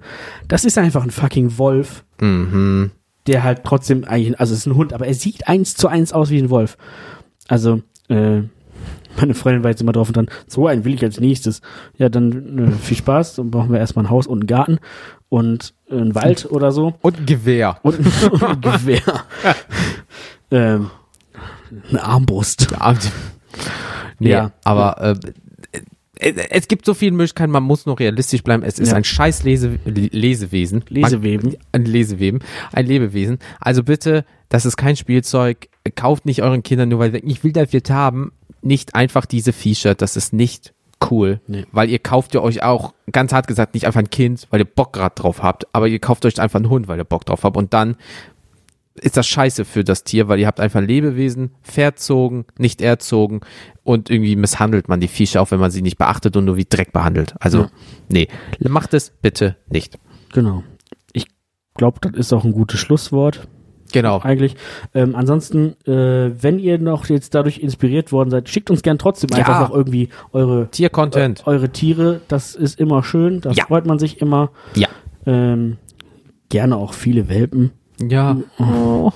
Das ist einfach ein fucking Wolf, Mhm. der halt trotzdem eigentlich, also es ist ein Hund, aber er sieht eins zu eins aus wie ein Wolf. Also, äh, meine Freundin war jetzt immer drauf und dran, so einen will ich als nächstes. Ja, dann äh, viel Spaß, dann brauchen wir erstmal ein Haus und einen Garten und einen Wald oder so. Und ein Gewehr. Und, *laughs* und ein Gewehr. *laughs* ähm, eine Armbrust. Ja, nee, Ja. aber äh, äh, es gibt so viele Möglichkeiten, man muss nur realistisch bleiben. Es ist Ja. ein scheiß Lese, Lesewesen. Leseweben. Man, ein Leseweben. Ein Lebewesen. Also bitte, das ist kein Spielzeug. Kauft nicht euren Kindern nur, weil ich will das jetzt haben. Nicht einfach diese Feature. Das ist nicht cool. Nee. Weil ihr kauft ihr euch auch, ganz hart gesagt, nicht einfach ein Kind, weil ihr Bock gerade drauf habt, aber ihr kauft euch einfach einen Hund, weil ihr Bock drauf habt. Und dann ist das scheiße für das Tier, weil ihr habt einfach ein Lebewesen, verzogen, nicht erzogen und irgendwie misshandelt man die Viecher, auch wenn man sie nicht beachtet und nur wie Dreck behandelt. Also, Ja. nee, macht es bitte nicht. Genau. Ich glaube, das ist auch ein gutes Schlusswort. Genau. eigentlich. Ähm, ansonsten, äh, wenn ihr noch jetzt dadurch inspiriert worden seid, schickt uns gern trotzdem Ja. einfach noch irgendwie eure, Tier-Content. äh, eure Tiere. Das ist immer schön. Da Ja. freut man sich immer. Ja. Ähm, gerne auch viele Welpen. Ja. Oh,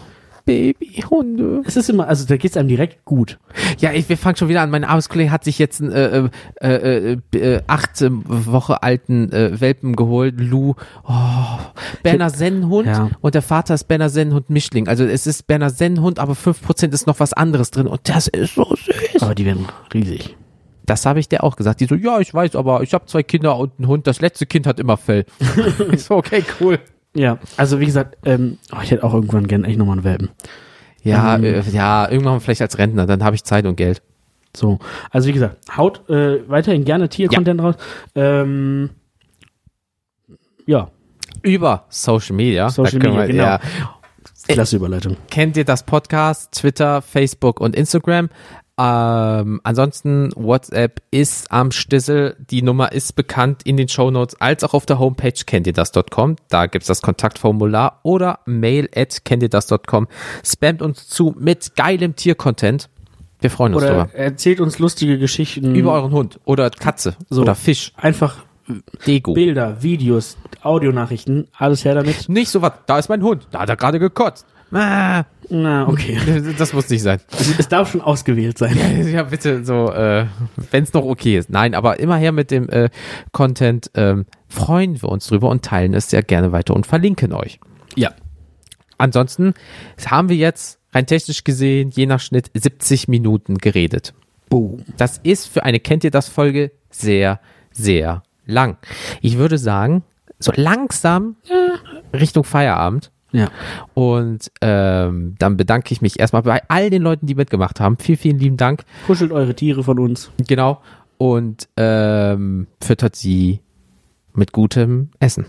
Babyhunde. Es ist immer, also da geht's einem direkt gut. Ja, ich, wir fangen schon wieder an. Mein Arbeitskollege hat sich jetzt einen äh, äh, äh, äh, acht äh, Woche alten äh, Welpen geholt. Lou, oh, Berner Sennenhund Ja. und der Vater ist Berner Sennenhund Mischling. Also es ist Berner Sennenhund, aber 5% ist noch was anderes drin und das ist so süß. Aber die werden riesig. Das habe ich dir auch gesagt. Die so, ja, ich weiß, aber ich habe zwei Kinder und einen Hund. Das letzte Kind hat immer Fell. *laughs* ich so, okay, cool. Ja, also wie gesagt, ähm, oh, ich hätte auch irgendwann gern echt nochmal einen Welpen. Ja, Ähm. äh, ja, irgendwann vielleicht als Rentner, dann habe ich Zeit und Geld. So, also wie gesagt, haut äh, weiterhin gerne Tier-Content raus. Ähm, ja, Über Social Media. Social Media, wir- genau. klasse Überleitung. kennt ihr das Podcast, Twitter, Facebook und Instagram. Ähm, ansonsten WhatsApp ist am Stissel. Die Nummer ist bekannt in den Shownotes als auch auf der Homepage kennt ihr das.com. Da gibt's das Kontaktformular oder mail at kennt ihr das.com. Spamt uns zu mit geilem Tiercontent. Wir freuen uns Oder drüber. erzählt uns lustige Geschichten. Über euren Hund oder Katze So. oder Fisch, Einfach Dego. Bilder, Videos, Audionachrichten, alles her damit. Nicht so was. Da ist mein Hund. Da hat er gerade gekotzt. Ah, Na, okay. *laughs* das muss nicht sein. es darf schon ausgewählt sein. Ja, bitte so, äh, wenn es noch okay ist. Nein, aber immer her mit dem äh, Content. Ähm, freuen wir uns drüber und teilen es sehr gerne weiter und verlinken euch. Ja. Ansonsten haben wir jetzt rein technisch gesehen je nach Schnitt 70 Minuten geredet. Boom. Das ist für eine Kennt ihr das Folge sehr, sehr lang. Ich würde sagen, so langsam Richtung Feierabend. Ja. Und ähm, dann bedanke ich mich erstmal bei all den Leuten, die mitgemacht haben. Vielen, vielen lieben Dank. Kuschelt eure Tiere von uns. Genau. Und ähm, füttert sie mit gutem Essen.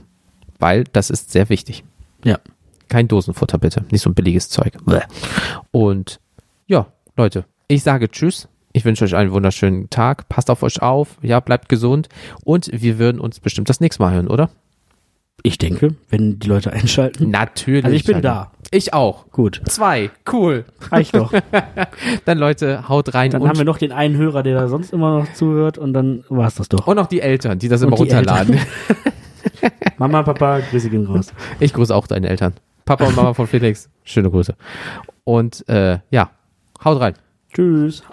Weil das ist sehr wichtig. Ja. Kein Dosenfutter bitte. Nicht so ein billiges Zeug. Bäh. Und ja, Leute, ich sage Tschüss. Ich wünsche euch einen wunderschönen Tag. Passt auf euch auf. Ja, bleibt gesund. Und wir würden uns bestimmt das nächste Mal hören, oder? Ich denke, wenn die Leute einschalten. Natürlich. Also ich bin da. Ich auch. Gut. Zwei. Cool. Reicht doch. *laughs* Dann Leute, haut rein. Dann haben wir noch den einen Hörer, der da sonst immer noch zuhört und dann war's das doch. und noch die Eltern, die das immer runterladen. *laughs* Mama, Papa, Grüße gehen raus. *laughs* Ich grüße auch deine Eltern. Papa und Mama von Felix, schöne Grüße. Und äh, ja, haut rein. Tschüss.